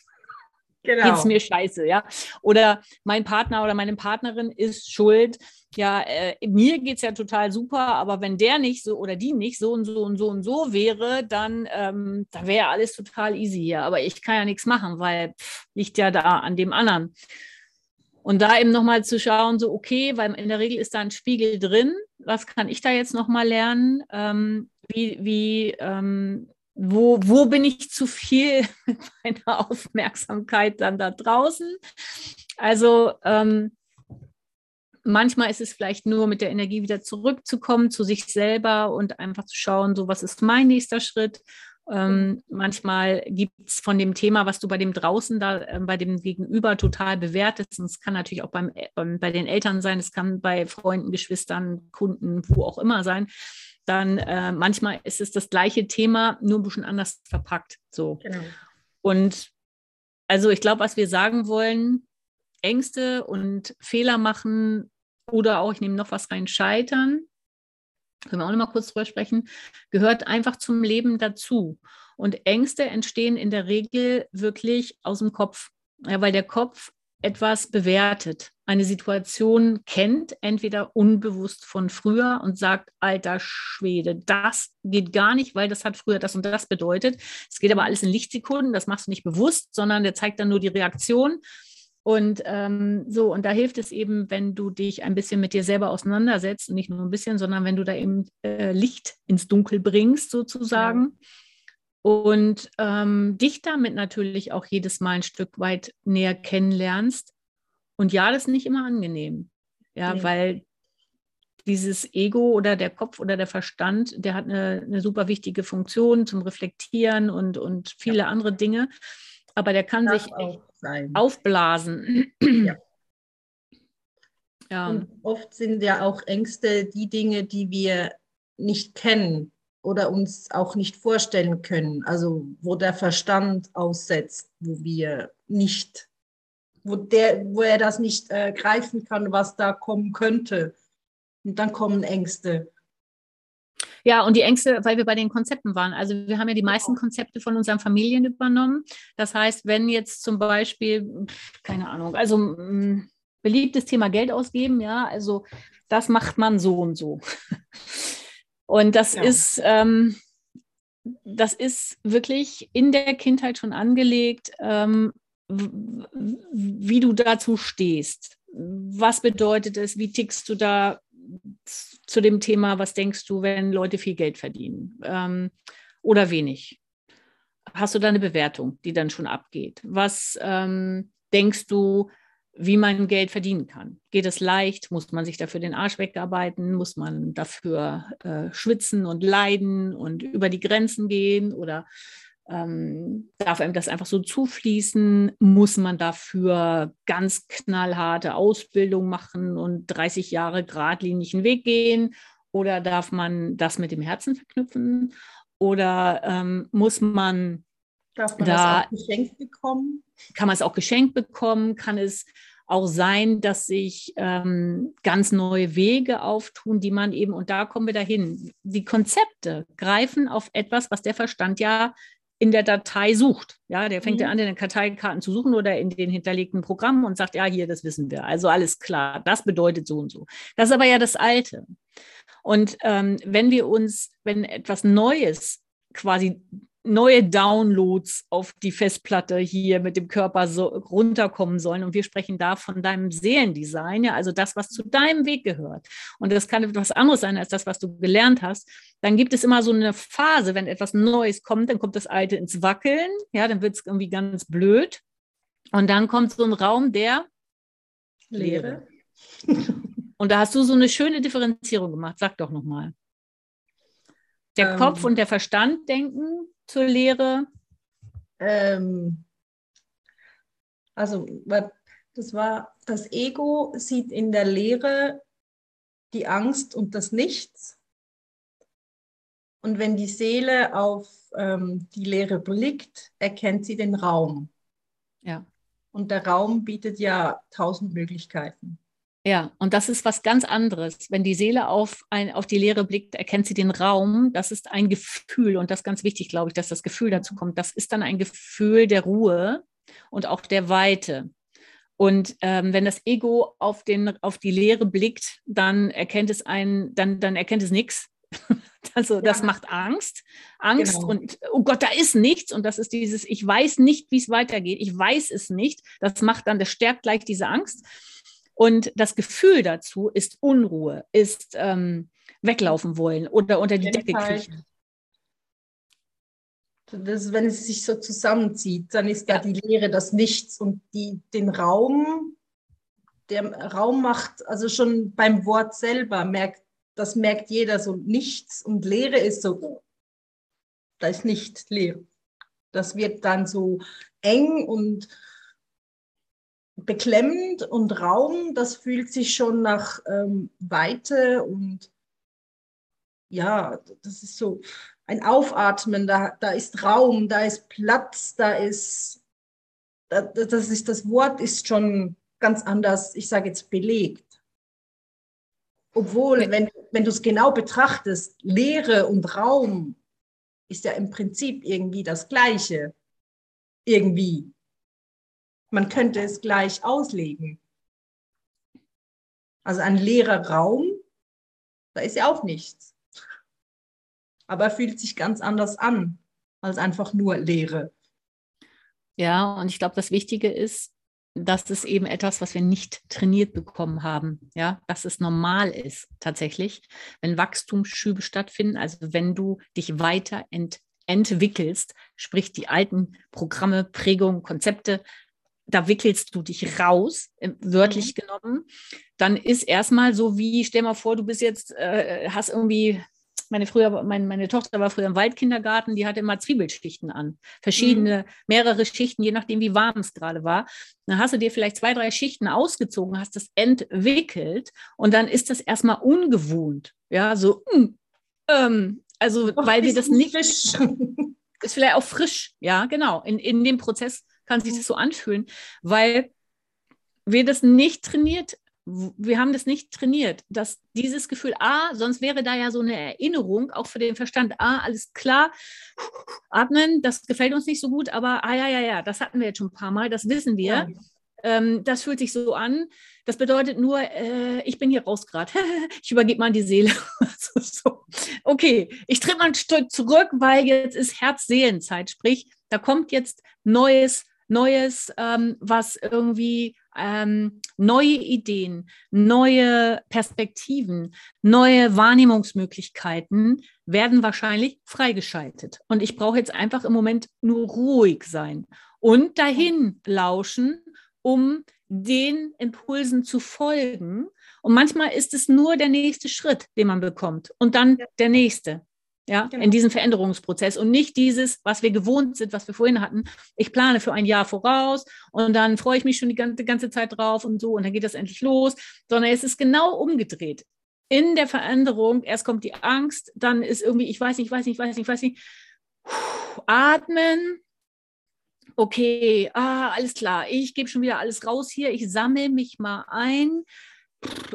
genau. geht es mir scheiße, ja. Oder mein Partner oder meine Partnerin ist schuld. Ja, äh, mir geht es ja total super, aber wenn der nicht so oder die nicht so und so und so und so wäre, dann, ähm, dann wäre alles total easy hier. Aber ich kann ja nichts machen, weil pff, liegt ja da an dem anderen. Und da eben nochmal zu schauen, so okay, weil in der Regel ist da ein Spiegel drin. Was kann ich da jetzt nochmal lernen? Ähm, wie, wie, ähm, wo, wo bin ich zu viel mit meiner Aufmerksamkeit dann da draußen? Also ähm, manchmal ist es vielleicht nur mit der Energie wieder zurückzukommen zu sich selber und einfach zu schauen, so was ist mein nächster Schritt. Ähm, manchmal gibt es von dem Thema, was du bei dem draußen da, äh, bei dem Gegenüber total bewertest. Und es kann natürlich auch beim, äh, bei den Eltern sein, es kann bei Freunden, Geschwistern, Kunden, wo auch immer sein. Dann äh, manchmal ist es das gleiche Thema, nur ein bisschen anders verpackt. So. Genau. Und also ich glaube, was wir sagen wollen, Ängste und Fehler machen oder auch, ich nehme noch was rein, scheitern, können wir auch noch mal kurz drüber sprechen, gehört einfach zum Leben dazu. Und Ängste entstehen in der Regel wirklich aus dem Kopf, ja, weil der Kopf etwas bewertet, eine Situation kennt, entweder unbewusst von früher und sagt, alter Schwede, das geht gar nicht, weil das hat früher das und das bedeutet. Es geht aber alles in Lichtsekunden, das machst du nicht bewusst, sondern der zeigt dann nur die Reaktion und ähm, so, und da hilft es eben, wenn du dich ein bisschen mit dir selber auseinandersetzt, und nicht nur ein bisschen, sondern wenn du da eben äh, Licht ins Dunkel bringst, sozusagen. Ja. Und ähm, dich damit natürlich auch jedes Mal ein Stück weit näher kennenlernst. Und ja, das ist nicht immer angenehm. Ja, ja. weil dieses Ego oder der Kopf oder der Verstand, der hat eine, eine super wichtige Funktion zum Reflektieren und, und viele ja. andere Dinge. Aber der kann das sich auch sein. Aufblasen. Ja. ja. Und oft sind ja auch Ängste die Dinge, die wir nicht kennen oder uns auch nicht vorstellen können. Also wo der Verstand aussetzt, wo wir nicht, wo, der, wo er das nicht äh, greifen kann, was da kommen könnte. Und dann kommen Ängste. Ja, und die Ängste, weil wir bei den Konzepten waren. Also wir haben ja die meisten Konzepte von unseren Familien übernommen. Das heißt, wenn jetzt zum Beispiel, keine Ahnung, also mm, beliebtes Thema Geld ausgeben, ja, also das macht man so und so. Und das ja. ist, ähm, das ist wirklich in der Kindheit schon angelegt, ähm, wie du dazu stehst. Was bedeutet es? Wie tickst du da? Zu dem Thema, was denkst du, wenn Leute viel Geld verdienen ähm, oder wenig? Hast du da eine Bewertung, die dann schon abgeht? Was ähm, denkst du, wie man Geld verdienen kann? Geht es leicht? Muss man sich dafür den Arsch wegarbeiten? Muss man dafür äh, schwitzen und leiden und über die Grenzen gehen? Oder ähm, darf einem das einfach so zufließen? Muss man dafür ganz knallharte Ausbildung machen und 30 Jahre geradlinigen Weg gehen? Oder darf man das mit dem Herzen verknüpfen? Oder ähm, muss man, darf man da, das auch geschenkt bekommen? Kann man es auch geschenkt bekommen? Kann es auch sein, dass sich ähm, ganz neue Wege auftun, die man eben, und da kommen wir dahin, die Konzepte greifen auf etwas, was der Verstand ja in der Datei sucht. Ja, der fängt mhm. ja an, in den Karteikarten zu suchen oder in den hinterlegten Programmen und sagt, ja, hier, das wissen wir. Also alles klar, das bedeutet so und so. Das ist aber ja das Alte. Und ähm, wenn wir uns, wenn etwas Neues quasi neue Downloads auf die Festplatte hier mit dem Körper so runterkommen sollen. Und wir sprechen da von deinem Seelendesign, ja, also das, was zu deinem Weg gehört. Und das kann etwas anderes sein als das, was du gelernt hast. Dann gibt es immer so eine Phase, wenn etwas Neues kommt, dann kommt das Alte ins Wackeln, ja, dann wird es irgendwie ganz blöd. Und dann kommt so ein Raum der Leere. Und da hast du so eine schöne Differenzierung gemacht. Sag doch nochmal. Der ähm, Kopf und der Verstand denken, zur Lehre? Ähm, also, das war, das Ego sieht in der Lehre die Angst und das Nichts. Und wenn die Seele auf ähm, die Lehre blickt, erkennt sie den Raum. Ja. Und der Raum bietet ja tausend Möglichkeiten. Ja, und das ist was ganz anderes. Wenn die Seele auf, ein, auf die Leere blickt, erkennt sie den Raum. Das ist ein Gefühl und das ist ganz wichtig, glaube ich, dass das Gefühl dazu kommt. Das ist dann ein Gefühl der Ruhe und auch der Weite. Und ähm, wenn das Ego auf, den, auf die Leere blickt, dann erkennt es ein, dann, dann erkennt es nichts. Also ja. das macht Angst. Angst genau. und oh Gott, da ist nichts. Und das ist dieses, ich weiß nicht, wie es weitergeht. Ich weiß es nicht. Das macht dann, das stärkt gleich diese Angst. Und das Gefühl dazu ist Unruhe, ist ähm, weglaufen wollen oder unter die Decke kriechen. das, wenn es sich so zusammenzieht, dann ist da die Leere das Nichts und die, den Raum, der Raum macht, also schon beim Wort selber merkt, das merkt jeder so nichts und Leere ist so, da ist nicht Leere. Das wird dann so eng und beklemmend und Raum, das fühlt sich schon nach ähm, Weite und ja, das ist so ein Aufatmen, da, da ist Raum, da ist Platz, da ist, das ist, das Wort ist schon ganz anders, ich sage jetzt belegt. Obwohl, wenn, wenn du es genau betrachtest, Leere und Raum ist ja im Prinzip irgendwie das Gleiche. Irgendwie. Man könnte es gleich auslegen. Also ein leerer Raum, da ist ja auch nichts. Aber er fühlt sich ganz anders an als einfach nur Leere. Ja, und ich glaube, das Wichtige ist, das ist eben etwas, was wir nicht trainiert bekommen haben. Ja, dass es normal ist tatsächlich, wenn Wachstumsschübe stattfinden, also wenn du dich weiter ent entwickelst, sprich die alten Programme, Prägungen, Konzepte, da wickelst du dich raus, wörtlich mhm. genommen, dann ist erstmal so wie, stell mal vor, du bist jetzt, äh, hast irgendwie meine, früher, mein, meine Tochter war früher im Waldkindergarten, die hatte immer Zwiebelschichten an. Verschiedene, mhm. mehrere Schichten, je nachdem, wie warm es gerade war. Dann hast du dir vielleicht zwei, drei Schichten ausgezogen, hast das entwickelt und dann ist das erstmal ungewohnt. Ja, so, mh, hm, ähm, also, Och, weil wir das nicht. Frisch. Ist vielleicht auch frisch, ja, genau. In, in dem Prozess kann sich das so anfühlen, weil wir das nicht trainiert wir haben das nicht trainiert, dass dieses Gefühl, ah, sonst wäre da ja so eine Erinnerung, auch für den Verstand, ah, alles klar, atmen, das gefällt uns nicht so gut, aber ah, ja, ja, ja, das hatten wir jetzt schon ein paar Mal, das wissen wir. Ja. Ähm, das fühlt sich so an. Das bedeutet nur, äh, ich bin hier raus gerade. ich übergebe mal die Seele. so. Okay, ich tritt mal ein Stück zurück, weil jetzt ist Herz-Seelen-Zeit. Sprich, da kommt jetzt Neues, Neues, ähm, was irgendwie ähm, neue Ideen, neue Perspektiven, neue Wahrnehmungsmöglichkeiten werden wahrscheinlich freigeschaltet. Und ich brauche jetzt einfach im Moment nur ruhig sein und dahin lauschen, um den Impulsen zu folgen. Und manchmal ist es nur der nächste Schritt, den man bekommt und dann der nächste ja, genau. in diesem Veränderungsprozess und nicht dieses, was wir gewohnt sind, was wir vorhin hatten. Ich plane für ein Jahr voraus und dann freue ich mich schon die ganze, ganze Zeit drauf und so und dann geht das endlich los, sondern es ist genau umgedreht. In der Veränderung, erst kommt die Angst, dann ist irgendwie, ich weiß nicht, ich weiß nicht, ich weiß nicht, ich weiß nicht, atmen, okay, ah, alles klar, ich gebe schon wieder alles raus hier, ich sammle mich mal ein,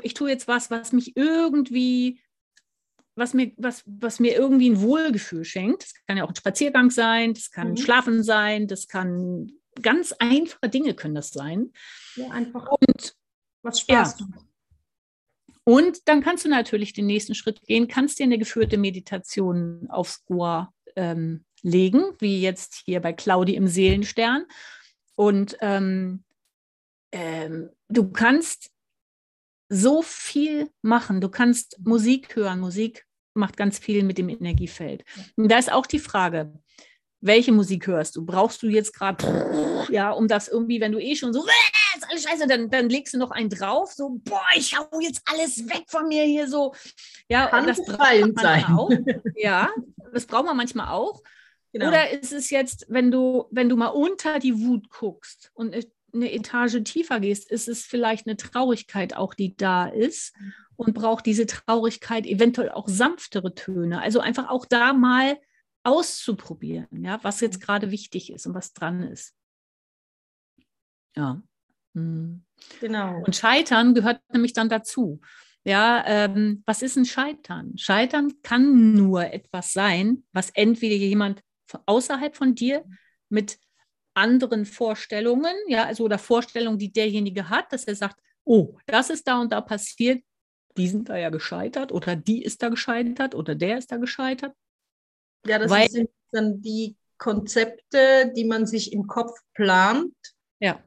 ich tue jetzt was, was mich irgendwie was mir, was, was mir irgendwie ein Wohlgefühl schenkt. Das kann ja auch ein Spaziergang sein, das kann mhm. Schlafen sein, das kann ganz einfache Dinge können das sein. Ja, einfach. Und was Spaß ja. macht. Und dann kannst du natürlich den nächsten Schritt gehen, kannst dir eine geführte Meditation aufs Ohr ähm, legen, wie jetzt hier bei Claudi im Seelenstern. Und ähm, ähm, du kannst so viel machen. Du kannst Musik hören. Musik macht ganz viel mit dem Energiefeld. Und da ist auch die Frage, welche Musik hörst du? Brauchst du jetzt gerade, ja, um das irgendwie, wenn du eh schon so, ist alles scheiße, dann, dann legst du noch einen drauf, so, boah, ich hau jetzt alles weg von mir hier so. Ja, Kann das braucht man auch. Ja, das braucht man manchmal auch. Genau. Oder ist es jetzt, wenn du, wenn du mal unter die Wut guckst und eine Etage tiefer gehst, ist es vielleicht eine Traurigkeit auch, die da ist und braucht diese Traurigkeit eventuell auch sanftere Töne. Also einfach auch da mal auszuprobieren, ja, was jetzt gerade wichtig ist und was dran ist. Ja. Hm. Genau. Und Scheitern gehört nämlich dann dazu. Ja, ähm, was ist ein Scheitern? Scheitern kann nur etwas sein, was entweder jemand außerhalb von dir mit anderen Vorstellungen, ja, also oder Vorstellungen, die derjenige hat, dass er sagt, oh, das ist da und da passiert, die sind da ja gescheitert oder die ist da gescheitert oder der ist da gescheitert. Ja, das Weil, sind dann die Konzepte, die man sich im Kopf plant. Ja.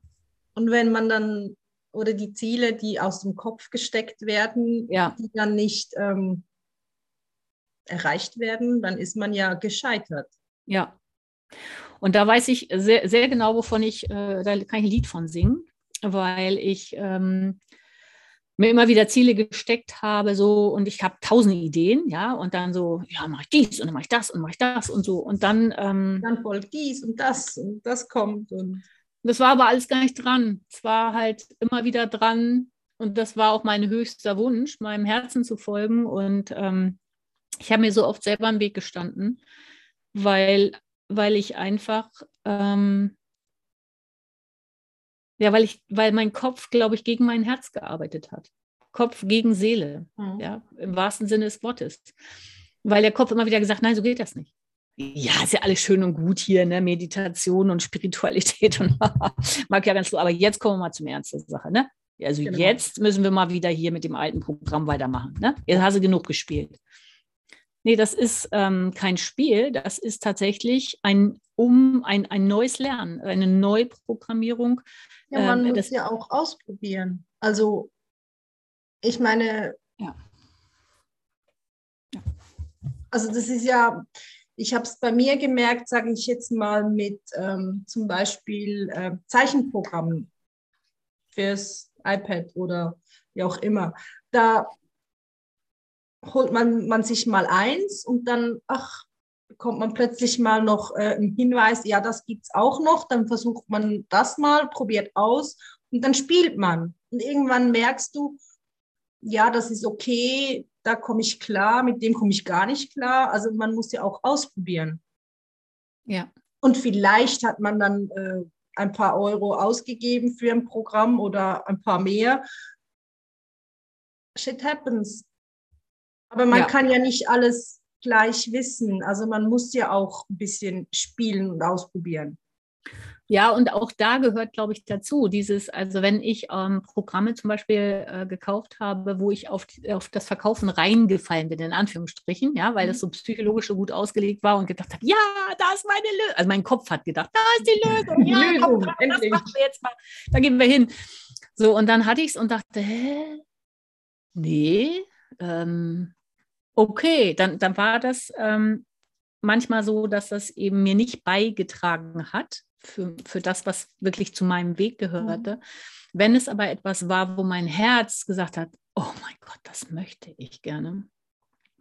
Und wenn man dann, oder die Ziele, die aus dem Kopf gesteckt werden, ja. die dann nicht ähm, erreicht werden, dann ist man ja gescheitert. Ja, Und da weiß ich sehr, sehr genau, wovon ich, äh, da kann ich ein Lied von singen, weil ich ähm, mir immer wieder Ziele gesteckt habe, so und ich habe tausende Ideen, ja, und dann so, ja, mache ich dies und dann mache ich das und mache ich das und so. Und dann. Ähm, dann folgt dies und das und das kommt. Und das war aber alles gar nicht dran. Es war halt immer wieder dran und das war auch mein höchster Wunsch, meinem Herzen zu folgen. Und ähm, ich habe mir so oft selber im Weg gestanden, weil, weil ich einfach. Ähm, ja, weil ich, weil mein Kopf, glaube ich, gegen mein Herz gearbeitet hat. Kopf gegen Seele, mhm. ja, im wahrsten Sinne des Wortes. Weil der Kopf immer wieder gesagt, nein, so geht das nicht. Ja, ist ja alles schön und gut hier, ne? Meditation und Spiritualität und mag ja ganz so, aber jetzt kommen wir mal zum Ernst der Sache, ne? Also genau. jetzt müssen wir mal wieder hier mit dem alten Programm weitermachen, ne? Jetzt hast du genug gespielt. Nee, das ist ähm, kein Spiel, das ist tatsächlich ein um ein, ein neues Lernen, eine Neuprogrammierung. Ja, man äh, muss ja auch ausprobieren. Also ich meine, ja. ja. also das ist ja, ich habe es bei mir gemerkt, sage ich jetzt mal, mit ähm, zum Beispiel äh, Zeichenprogrammen fürs iPad oder wie auch immer. Da holt man, man sich mal eins und dann, ach, bekommt man plötzlich mal noch äh, einen Hinweis, ja, das gibt es auch noch, dann versucht man das mal, probiert aus und dann spielt man. Und irgendwann merkst du, ja, das ist okay, da komme ich klar, mit dem komme ich gar nicht klar. Also man muss ja auch ausprobieren. Ja. Und vielleicht hat man dann äh, ein paar Euro ausgegeben für ein Programm oder ein paar mehr. Shit happens. Aber man ja. kann ja nicht alles gleich wissen. Also man muss ja auch ein bisschen spielen und ausprobieren. Ja, und auch da gehört, glaube ich, dazu, dieses, also wenn ich ähm, Programme zum Beispiel äh, gekauft habe, wo ich auf, auf das Verkaufen reingefallen bin, in Anführungsstrichen, ja, weil das mhm. so psychologisch so gut ausgelegt war und gedacht habe, ja, da ist meine Lösung. Also mein Kopf hat gedacht, da ist die Lösung, ja, Lösung, komm, das machen wir jetzt mal, da gehen wir hin. So, und dann hatte ich es und dachte, hä? Nee, ähm, okay, dann, dann war das ähm, manchmal so, dass das eben mir nicht beigetragen hat für, für das, was wirklich zu meinem Weg gehörte. Mhm. Wenn es aber etwas war, wo mein Herz gesagt hat, oh mein Gott, das möchte ich gerne,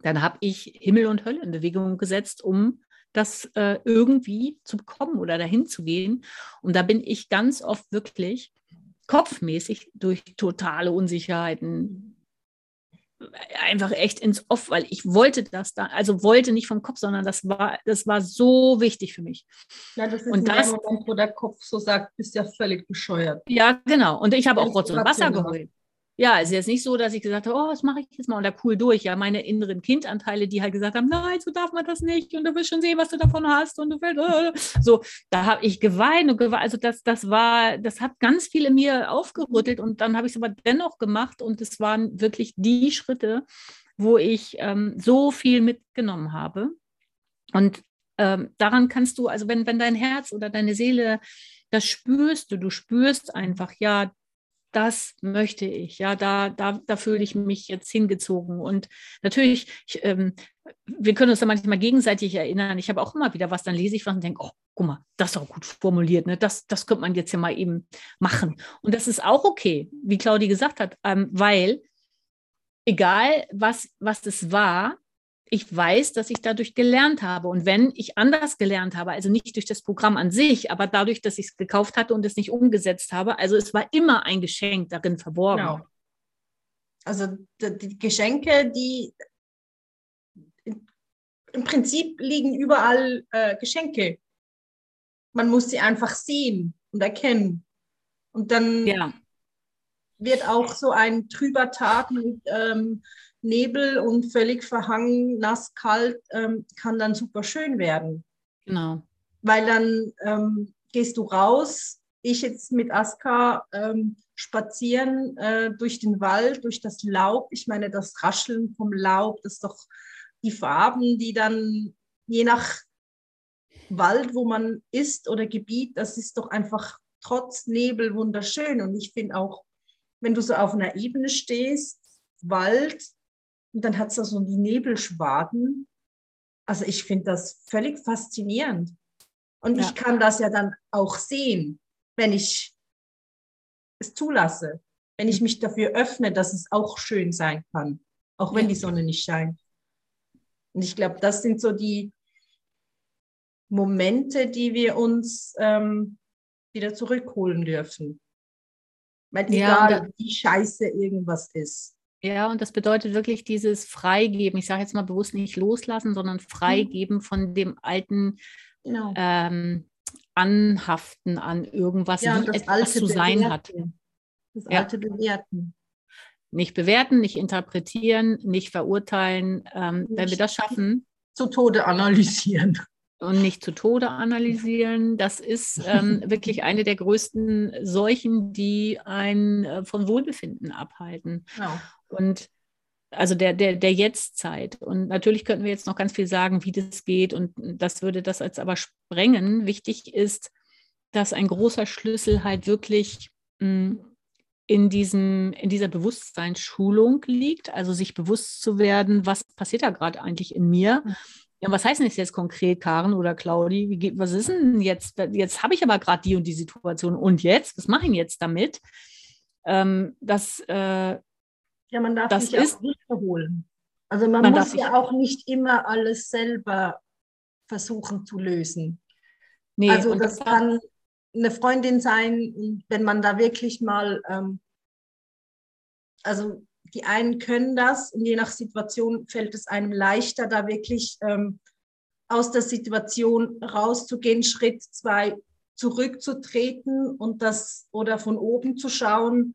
dann habe ich Himmel und Hölle in Bewegung gesetzt, um das äh, irgendwie zu bekommen oder dahin zu gehen. Und da bin ich ganz oft wirklich kopfmäßig durch totale Unsicherheiten einfach echt ins Off, weil ich wollte das da, also wollte nicht vom Kopf, sondern das war, das war so wichtig für mich. Ja, das ist und das, Moment, wo der Kopf so sagt, bist ja völlig bescheuert. Ja, genau. Und ich habe auch Rotz und Wasser geholt. Ja, es ist jetzt nicht so, dass ich gesagt habe, oh, was mache ich jetzt mal und da cool durch. Ja, meine inneren Kindanteile, die halt gesagt haben, nein, so darf man das nicht und du willst schon sehen, was du davon hast und du willst, äh. so, da habe ich geweint und geweint. Also das, das war, das hat ganz viel in mir aufgerüttelt und dann habe ich es aber dennoch gemacht und es waren wirklich die Schritte, wo ich ähm, so viel mitgenommen habe. Und ähm, daran kannst du, also wenn, wenn dein Herz oder deine Seele das spürst du, du spürst einfach, ja, das möchte ich, ja, da, da, da fühle ich mich jetzt hingezogen. Und natürlich, ich, ähm, wir können uns da manchmal gegenseitig erinnern. Ich habe auch immer wieder was, dann lese ich was und denke, oh, guck mal, das ist auch gut formuliert, ne? das, das könnte man jetzt ja mal eben machen. Und das ist auch okay, wie Claudi gesagt hat, ähm, weil egal was, was es war, ich weiß, dass ich dadurch gelernt habe. Und wenn ich anders gelernt habe, also nicht durch das Programm an sich, aber dadurch, dass ich es gekauft hatte und es nicht umgesetzt habe, also es war immer ein Geschenk darin verborgen. Genau. Also die Geschenke, die im Prinzip liegen überall äh, Geschenke. Man muss sie einfach sehen und erkennen. Und dann ja. wird auch so ein trüber Tag mit ähm, Nebel und völlig verhangen, nass, kalt, ähm, kann dann super schön werden. Genau. Weil dann ähm, gehst du raus, ich jetzt mit Aska ähm, spazieren äh, durch den Wald, durch das Laub. Ich meine, das Rascheln vom Laub, das ist doch die Farben, die dann je nach Wald, wo man ist oder Gebiet, das ist doch einfach trotz Nebel wunderschön. Und ich finde auch, wenn du so auf einer Ebene stehst, Wald, und dann hat es da so die Nebelschwaden. Also ich finde das völlig faszinierend. Und ja. ich kann das ja dann auch sehen, wenn ich es zulasse, wenn ich mhm. mich dafür öffne, dass es auch schön sein kann, auch wenn die Sonne nicht scheint. Und ich glaube, das sind so die Momente, die wir uns ähm, wieder zurückholen dürfen. Weil egal, ja, wie scheiße irgendwas ist. Ja, und das bedeutet wirklich dieses Freigeben. Ich sage jetzt mal bewusst nicht loslassen, sondern Freigeben mhm. von dem alten genau. ähm, Anhaften an irgendwas, ja, wie etwas zu sein bewerten. hat. Das alte ja. Bewerten. Nicht bewerten, nicht interpretieren, nicht verurteilen. Ähm, nicht wenn wir das schaffen. Zu Tode analysieren und nicht zu Tode analysieren. Das ist ähm, wirklich eine der größten Seuchen, die einen äh, von Wohlbefinden abhalten. Ja. Und also der, der, der Jetztzeit. Und natürlich könnten wir jetzt noch ganz viel sagen, wie das geht. Und das würde das jetzt aber sprengen. Wichtig ist, dass ein großer Schlüssel halt wirklich mh, hm, in, diesem, in dieser Bewusstseinsschulung liegt, also sich bewusst zu werden, was passiert da gerade eigentlich in mir ja, was heißt denn das jetzt konkret, Karen oder Claudi? Wie, was ist denn jetzt? Jetzt habe ich aber gerade die und die Situation. Und jetzt? Was mache ich jetzt damit? Ähm, das, äh, ja, man darf das sich ist, auch Hilfe holen. Also man, man muss ja auch nicht immer alles selber versuchen zu lösen. Nee, also das, kann eine Freundin sein, wenn man da wirklich mal, ähm, also die einen können das und je nach Situation fällt es einem leichter, da wirklich ähm, aus der Situation rauszugehen, Schritt zwei zurückzutreten und das oder von oben zu schauen.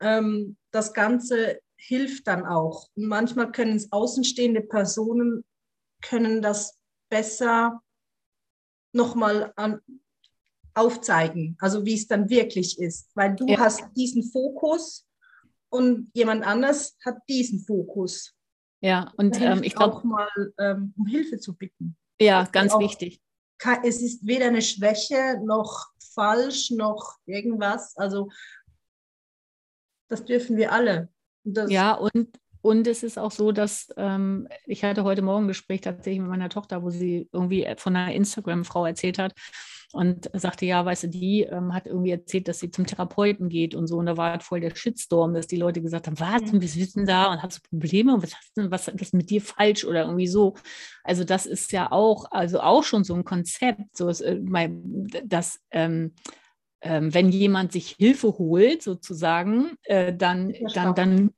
Ähm, das Ganze hilft dann auch. Und manchmal können es außenstehende Personen können das besser nochmal an, aufzeigen, also wie es dann wirklich ist, weil du ja. hast diesen Fokus und jemand anders hat diesen Fokus. Ja, und ähm, ich glaube auch mal ähm, um Hilfe zu bitten. Ja, ganz auch, wichtig. Es ist weder eine Schwäche noch falsch noch irgendwas. Also das dürfen wir alle. Das ja, und, und es ist auch so, dass ähm, ich hatte heute Morgen ein Gespräch tatsächlich mit meiner Tochter, wo sie irgendwie von einer Instagram-Frau erzählt hat, und sagte, ja, weißt du, die ähm, hat irgendwie erzählt, dass sie zum Therapeuten geht und so. Und da war halt voll der Shitstorm, dass die Leute gesagt haben, was, mhm. ist denn da und hast du Probleme und was hast denn, was ist mit dir falsch oder irgendwie so. Also das ist ja auch, also auch schon so ein Konzept, so ist, äh, dass ähm, ähm, wenn jemand sich Hilfe holt, sozusagen, äh, dann, dann, dann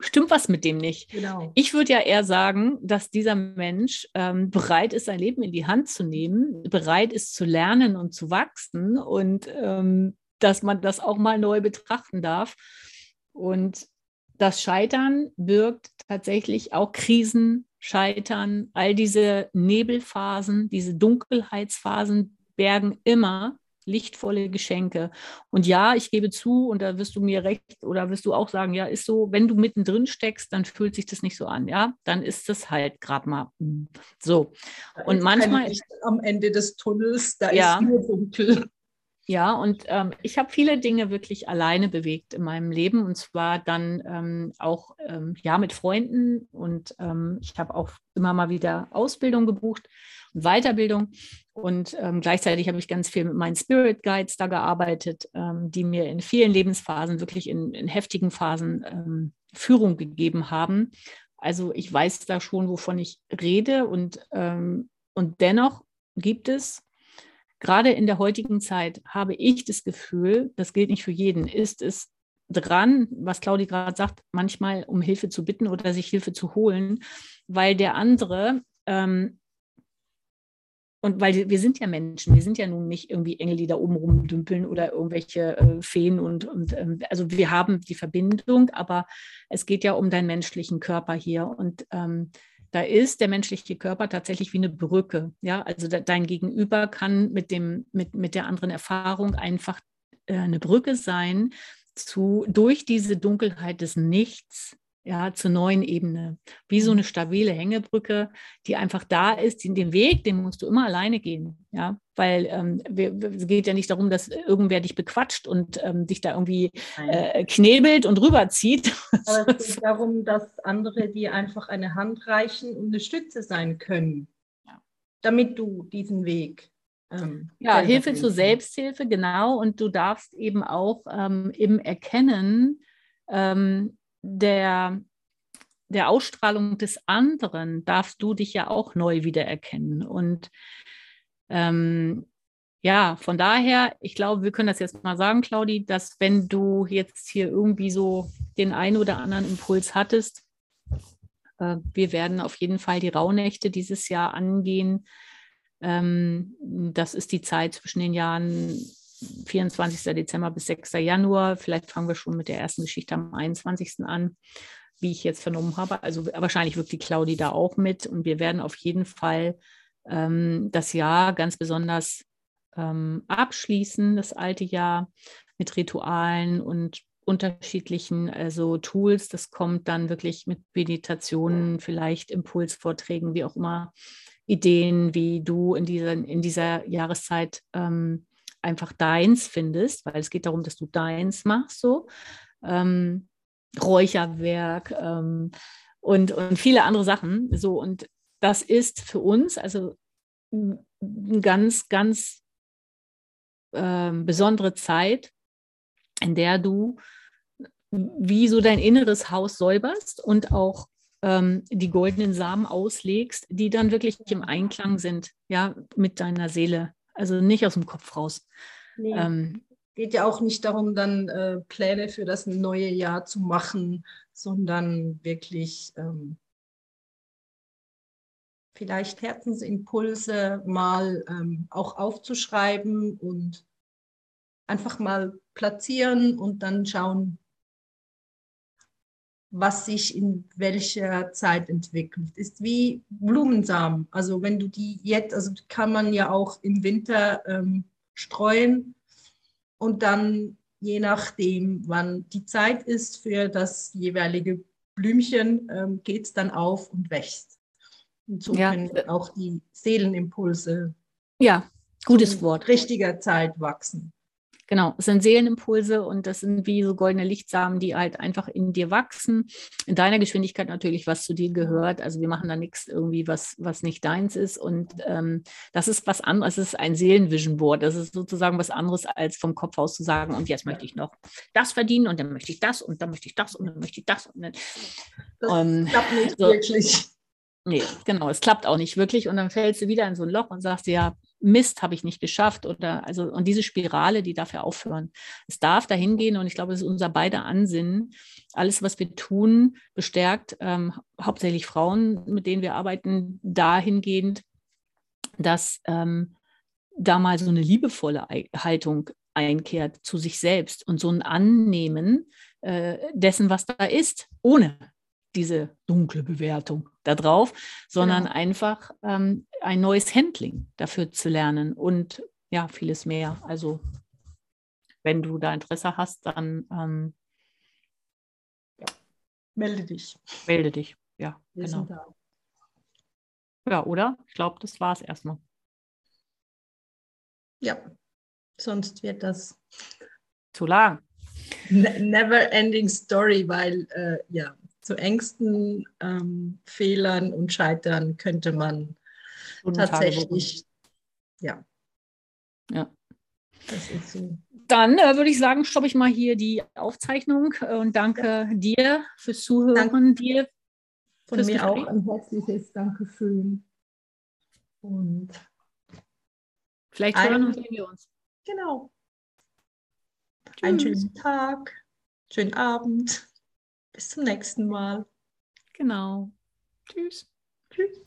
stimmt was mit dem nicht. Genau. Ich würde ja eher sagen, dass dieser Mensch ähm, bereit ist, sein Leben in die Hand zu nehmen, bereit ist zu lernen und zu wachsen und ähm, dass man das auch mal neu betrachten darf. Und das Scheitern birgt tatsächlich auch Krisen, Scheitern, all diese Nebelphasen, diese Dunkelheitsphasen bergen immer lichtvolle Geschenke. Und ja, ich gebe zu, und da wirst du mir recht oder wirst du auch sagen, ja, ist so, wenn du mittendrin steckst, dann fühlt sich das nicht so an, ja, dann ist das halt gerade mal hm, so. Und manchmal ist am Ende des Tunnels, da ja, ist nur dunkel. Ja, und ähm, ich habe viele Dinge wirklich alleine bewegt in meinem Leben und zwar dann ähm, auch ähm, ja mit Freunden und ähm, ich habe auch immer mal wieder Ausbildung gebucht und Weiterbildung und ähm, gleichzeitig habe ich ganz viel mit meinen Spirit Guides da gearbeitet, ähm, die mir in vielen Lebensphasen, wirklich in, in heftigen Phasen Führung gegeben haben. Also ich weiß da schon, wovon ich rede und, und dennoch gibt es gerade in der heutigen Zeit habe ich das Gefühl, das gilt nicht für jeden, ist es dran, was Claudi gerade sagt, manchmal um Hilfe zu bitten oder sich Hilfe zu holen, weil der andere ähm, und weil wir sind ja Menschen, wir sind ja nun nicht irgendwie Engel, die da oben rumdümpeln oder irgendwelche äh, Feen und, und ähm, also wir haben die Verbindung, aber es geht ja um deinen menschlichen Körper hier und ähm, da ist der menschliche Körper tatsächlich wie eine Brücke. Ja, also dein Gegenüber kann mit dem, mit, mit der anderen Erfahrung einfach äh, eine Brücke sein zu, durch diese Dunkelheit des Nichts ja, zur neuen Ebene. Wie so mhm. eine stabile Hängebrücke, die einfach da ist. Den Weg, den musst du immer alleine gehen. Ja, weil ähm, wir, es geht ja nicht darum, dass irgendwer dich bequatscht und ähm, dich da irgendwie äh, knebelt und rüberzieht. Aber es geht darum, dass andere dir einfach eine Hand reichen und eine Stütze sein können, ja. damit du diesen Weg Ähm, ja, Hilfe zur Selbsthilfe, genau. Und du darfst eben auch ähm, im Erkennen ähm, der, der Ausstrahlung des anderen, darfst du dich ja auch neu wiedererkennen. Und ähm, ja, von daher, ich glaube, wir können das jetzt mal sagen, Claudi, dass wenn du jetzt hier irgendwie so den einen oder anderen Impuls hattest, äh, wir werden auf jeden Fall die Rauhnächte dieses Jahr angehen. Ähm, das ist die Zeit zwischen den Jahren 24. Dezember bis 6. Januar. Vielleicht fangen wir schon mit der ersten Geschichte am 21. an, wie ich jetzt vernommen habe. Also wahrscheinlich wirkt die Claudi da auch mit. Und wir werden auf jeden Fall ähm, das Jahr ganz besonders ähm, abschließen, das alte Jahr mit Ritualen und unterschiedlichen also Tools. Das kommt dann wirklich mit Meditationen, vielleicht Impulsvorträgen, wie auch immer, Ideen, wie du in dieser, in dieser Jahreszeit ähm, einfach deins findest, weil es geht darum, dass du deins machst, so. Ähm, Räucherwerk ähm, und, und viele andere Sachen. So, und das ist für uns also eine ganz, ganz äh, besondere Zeit, in der du wie so dein inneres Haus säuberst und auch ähm, die goldenen Samen auslegst, die dann wirklich im Einklang sind, ja, mit deiner Seele. Also nicht aus dem Kopf raus. Nee. Ähm, geht ja auch nicht darum, dann äh, Pläne für das neue Jahr zu machen, sondern wirklich ähm, vielleicht Herzensimpulse mal ähm, auch aufzuschreiben und einfach mal platzieren und dann schauen, was sich in welcher Zeit entwickelt. Ist wie Blumensamen. Also wenn du die jetzt, also kann man ja auch im Winter ähm, streuen und dann je nachdem, wann die Zeit ist für das jeweilige Blümchen, ähm, geht es dann auf und wächst. Und so ja. können auch die Seelenimpulse ja, gutes Wort. richtiger Zeit wachsen. Genau, es sind Seelenimpulse und das sind wie so goldene Lichtsamen, die halt einfach in dir wachsen. In deiner Geschwindigkeit natürlich, was zu dir gehört. Also wir machen da nichts irgendwie, was, was nicht deins ist. Und ähm, das ist was anderes, es ist ein Seelenvision Board. Das ist sozusagen was anderes, als vom Kopf aus zu sagen, und jetzt möchte ich noch das verdienen und dann möchte ich das und dann möchte ich das und dann möchte ich das. Und dann, das ähm, klappt nicht so. wirklich. Nee, genau, es klappt auch nicht wirklich. Und dann fällst du wieder in so ein Loch und sagst, ja, Mist, habe ich nicht geschafft oder also und diese Spirale, die darf ja aufhören. Es darf dahin gehen und ich glaube, das ist unser beider Ansinnen. Alles, was wir tun, bestärkt ähm, hauptsächlich Frauen, mit denen wir arbeiten, dahingehend, dass ähm, da mal so eine liebevolle Haltung einkehrt zu sich selbst und so ein Annehmen äh, dessen, was da ist, ohne diese dunkle Bewertung da drauf, sondern genau. einfach ähm, ein neues Handling dafür zu lernen und ja, vieles mehr. Also wenn du da Interesse hast, dann ähm, ja. melde dich. Melde dich, ja, Wir genau. Ja, oder? Ich glaube, das war es erstmal. Ja, sonst wird das zu lang. Ne-, never ending story, weil äh, ja, zu Ängsten, ähm, Fehlern und Scheitern könnte man tatsächlich, ja. Ja. Das ist so. Dann äh, würde ich sagen, stoppe ich mal hier die Aufzeichnung äh, und danke ja. dir fürs Zuhören, danke. dir. Von mir Gespräch. auch ein herzliches Dankeschön. Und vielleicht hören und sehen wir uns. Genau. Tschüss. Einen schönen Tag, schönen Abend. Bis zum nächsten Mal. Genau. Tschüss. Tschüss.